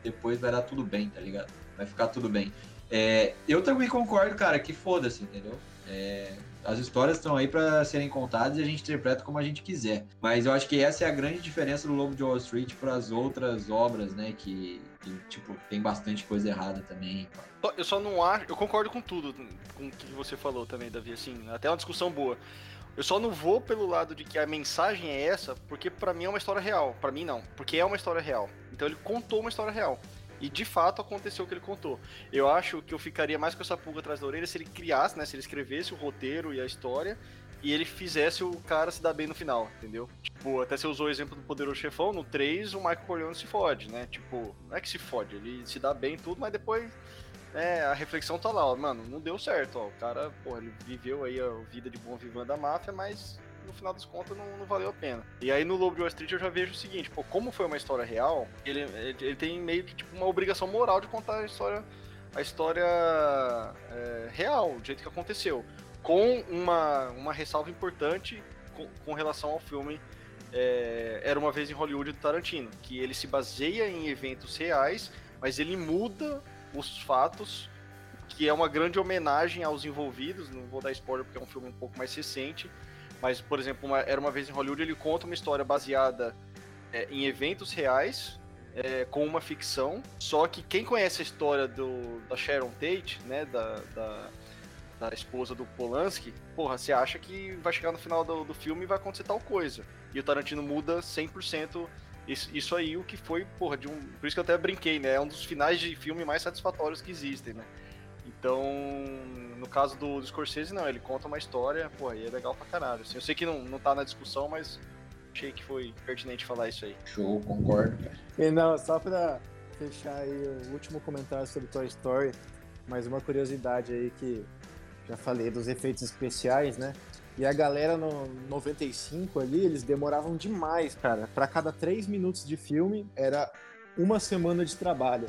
depois vai dar tudo bem, tá ligado? Vai ficar tudo bem. É, eu também concordo, cara, que foda-se, entendeu? É, as histórias estão aí para serem contadas e a gente interpreta como a gente quiser. Mas eu acho que essa é a grande diferença do Lobo de Wall Street para as outras obras, né? Que, que, tipo, tem bastante coisa errada também. Eu só não acho. Eu concordo com tudo, com o que você falou também, Davi. Assim, até uma discussão boa. Eu só não vou pelo lado de que a mensagem é essa, porque para mim é uma história real. Para mim não, porque é uma história real. Então ele contou uma história real. E de fato aconteceu o que ele contou. Eu acho que eu ficaria mais com essa pulga atrás da orelha se ele criasse, né? Se ele escrevesse o roteiro e a história e ele fizesse o cara se dar bem no final, entendeu? Tipo, até você usou o exemplo do Poderoso Chefão, no 3 o Michael Corleone se fode, né? Tipo, não é que se fode, ele se dá bem tudo, mas depois é, a reflexão tá lá, ó, mano, não deu certo, ó. O cara, porra, ele viveu aí a vida de bom vivant da máfia, mas no final das contas não, não, valeu a pena. E aí no Lobo de Wall Street eu já vejo o seguinte, pô, como foi uma história real, ele, ele, ele tem meio que tipo uma obrigação moral de contar a história, a história é, real, do jeito que aconteceu. Com uma, uma ressalva importante com, com relação ao filme é, Era Uma Vez em Hollywood do Tarantino, que ele se baseia em eventos reais, mas ele muda os fatos, que é uma grande homenagem aos envolvidos. Não vou dar spoiler porque é um filme um pouco mais recente, mas, por exemplo, uma, Era uma Vez em Hollywood, ele conta uma história baseada é, em eventos reais, é, com uma ficção. Só que quem conhece a história do, da Sharon Tate, né, da, da, da esposa do Polanski, porra, você acha que vai chegar no final do, do filme e vai acontecer tal coisa. E o Tarantino muda 100% isso, isso aí, o que foi, porra, de um. Por isso que eu até brinquei, né? É um dos finais de filme mais satisfatórios que existem, né? Então, no caso do, do Scorsese, não, ele conta uma história, pô, e é legal pra caralho. Assim, eu sei que não, não tá na discussão, mas achei que foi pertinente falar isso aí. Show, concordo, cara. E não, só pra fechar aí o último comentário sobre Toy Story, mais uma curiosidade aí que já falei dos efeitos especiais, né? E a galera no 95 ali, eles demoravam demais, cara. Para cada três minutos de filme, era uma semana de trabalho.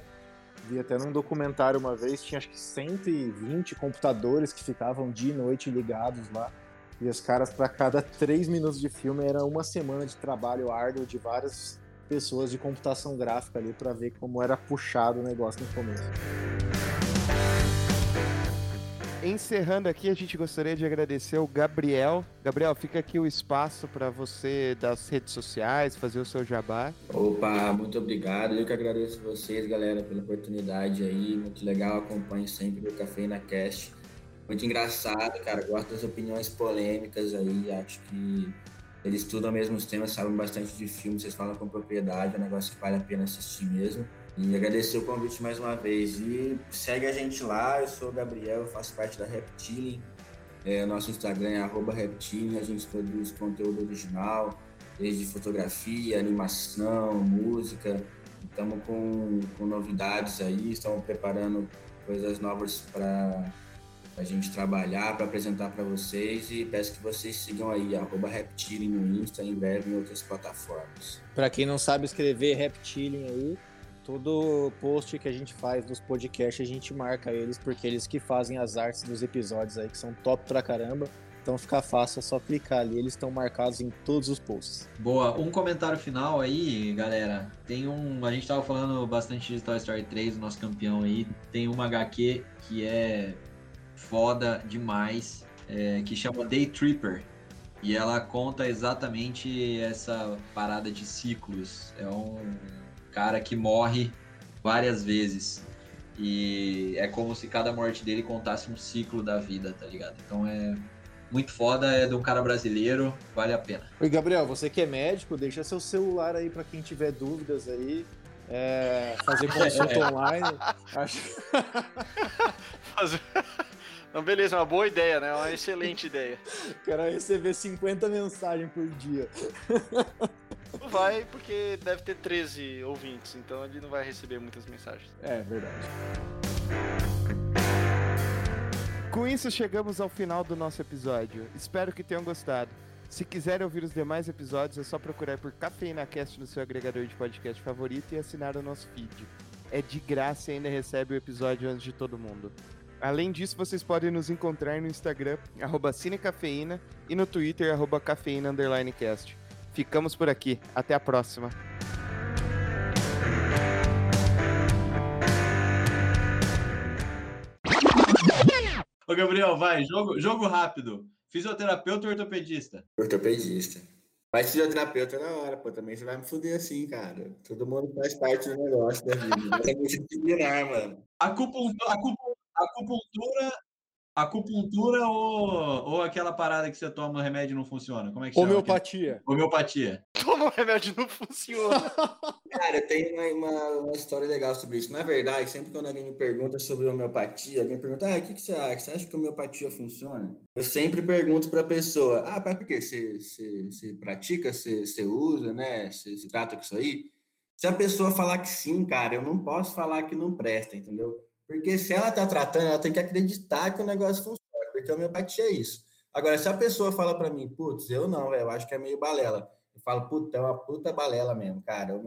Vi até num documentário uma vez, tinha acho que 120 computadores que ficavam dia e noite ligados lá. E os caras, para cada três minutos de filme, era uma semana de trabalho árduo de vários pessoas de computação gráfica ali para ver como era puxado o negócio no começo. Encerrando aqui, a gente gostaria de agradecer o Gabriel. Gabriel, fica aqui o espaço para você das redes sociais, fazer o seu jabá. Opa, muito obrigado. Eu que agradeço vocês, galera, pela oportunidade aí. Muito legal, acompanho sempre o Cafeína Cast. Muito engraçado, cara. Gosto das opiniões polêmicas aí. Acho que eles estudam mesmo os temas, sabem bastante de filme, vocês falam com propriedade, é um negócio que vale a pena assistir mesmo. E agradecer o convite mais uma vez. E segue a gente lá, eu sou o Gabriel, eu faço parte da Reptiling. É, nosso Instagram é arroba Reptiling, a gente produz conteúdo original, desde fotografia, animação, música. Estamos com, com novidades aí, estamos preparando coisas novas para a gente trabalhar, para apresentar para vocês e peço que vocês sigam aí, arroba Reptiling no Insta, em breve em outras plataformas. Para quem não sabe escrever Reptiling aí, todo post que a gente faz dos podcasts a gente marca eles, porque eles que fazem as artes dos episódios aí, que são top pra caramba. Então fica fácil, é só clicar ali, eles estão marcados em todos os posts. Boa, um comentário final aí, galera. Tem um. A gente tava falando bastante de Toy Story 3, o nosso campeão aí. Tem uma HQ que é foda demais, é, que chama Day Tripper. E ela conta exatamente essa parada de ciclos. É um cara que morre várias vezes. E é como se cada morte dele contasse um ciclo da vida, tá ligado? Então é muito foda, é de um cara brasileiro, vale a pena. Oi, Gabriel, você que é médico, deixa seu celular aí para quem tiver dúvidas aí. É, fazer consulta [laughs] online. Acho... [laughs] fazer... Então, beleza, uma boa ideia, né? Uma excelente ideia. [laughs] Quero receber 50 mensagens por dia. Não vai, porque deve ter 13 ouvintes, então ele não vai receber muitas mensagens. É, verdade. Com isso, chegamos ao final do nosso episódio. Espero que tenham gostado. Se quiserem ouvir os demais episódios, é só procurar por Cafeína Cast no seu agregador de podcast favorito e assinar o nosso feed. É de graça e ainda recebe o episódio antes de todo mundo. Além disso, vocês podem nos encontrar no Instagram, arroba Cinecafeína, e no Twitter, arroba Cafeína Cast. Ficamos por aqui. Até a próxima. Ô, Gabriel, vai, jogo, jogo rápido. Fisioterapeuta ou ortopedista? Ortopedista. Mas fisioterapeuta na hora, pô. Também você vai me fuder assim, cara. Todo mundo faz parte do negócio da vida. É multidisciplinar, mano. Acupuntura, acupuntura, acupuntura ou, ou aquela parada que você toma o remédio não funciona? Como é que Homeopatia. Chama? Homeopatia. [laughs] Toma o remédio não funciona. [laughs] Cara, tem uma, uma, uma, história legal sobre isso. Na verdade, sempre quando alguém me pergunta sobre homeopatia, alguém pergunta, ah, o que, que você acha? Você acha que homeopatia funciona? Eu sempre pergunto para a pessoa, ah, para por quê? Você, você, você pratica, você, você usa, né? Você se trata com isso aí? Se a pessoa falar que sim, cara, eu não posso falar que não presta, entendeu? Porque se ela está tratando, ela tem que acreditar que o negócio funciona, porque a homeopatia é isso. Agora, se a pessoa fala para mim, putz, eu não, eu acho que é meio balela. Eu falo, puta, é uma puta balela mesmo, cara. Eu,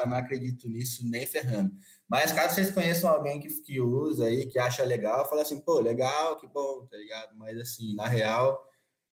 eu não acredito nisso nem ferrando. Mas caso vocês conheçam alguém que, que usa aí, que acha legal, fala assim, pô, legal, que bom, tá ligado? Mas assim, na real,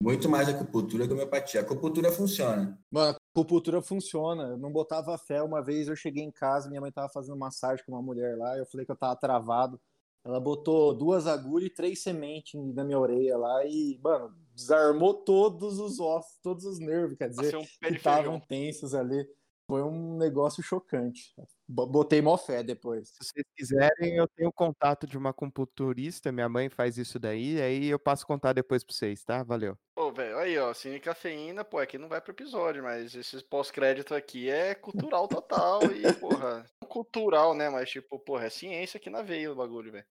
muito mais acupuntura que homeopatia. A acupuntura funciona. Mano, acupuntura funciona. Eu não botava fé. Uma vez eu cheguei em casa, minha mãe tava fazendo massagem com uma mulher lá, eu falei que eu tava travado. Ela botou duas agulhas e três sementes na minha orelha lá e, mano, desarmou todos os ossos, todos os nervos, quer dizer, um que estavam tensos ali. Foi um negócio chocante. Botei mó fé depois. Se vocês quiserem, eu tenho contato de uma compulturista, minha mãe faz isso daí, aí eu passo contar depois pra vocês, tá? Valeu. Pô, velho, aí, ó, cine cafeína, pô, aqui não vai pro episódio, mas esse pós-crédito aqui é cultural total e, [laughs] porra, cultural, né? Mas, tipo, porra, é ciência aqui na veia o bagulho, velho.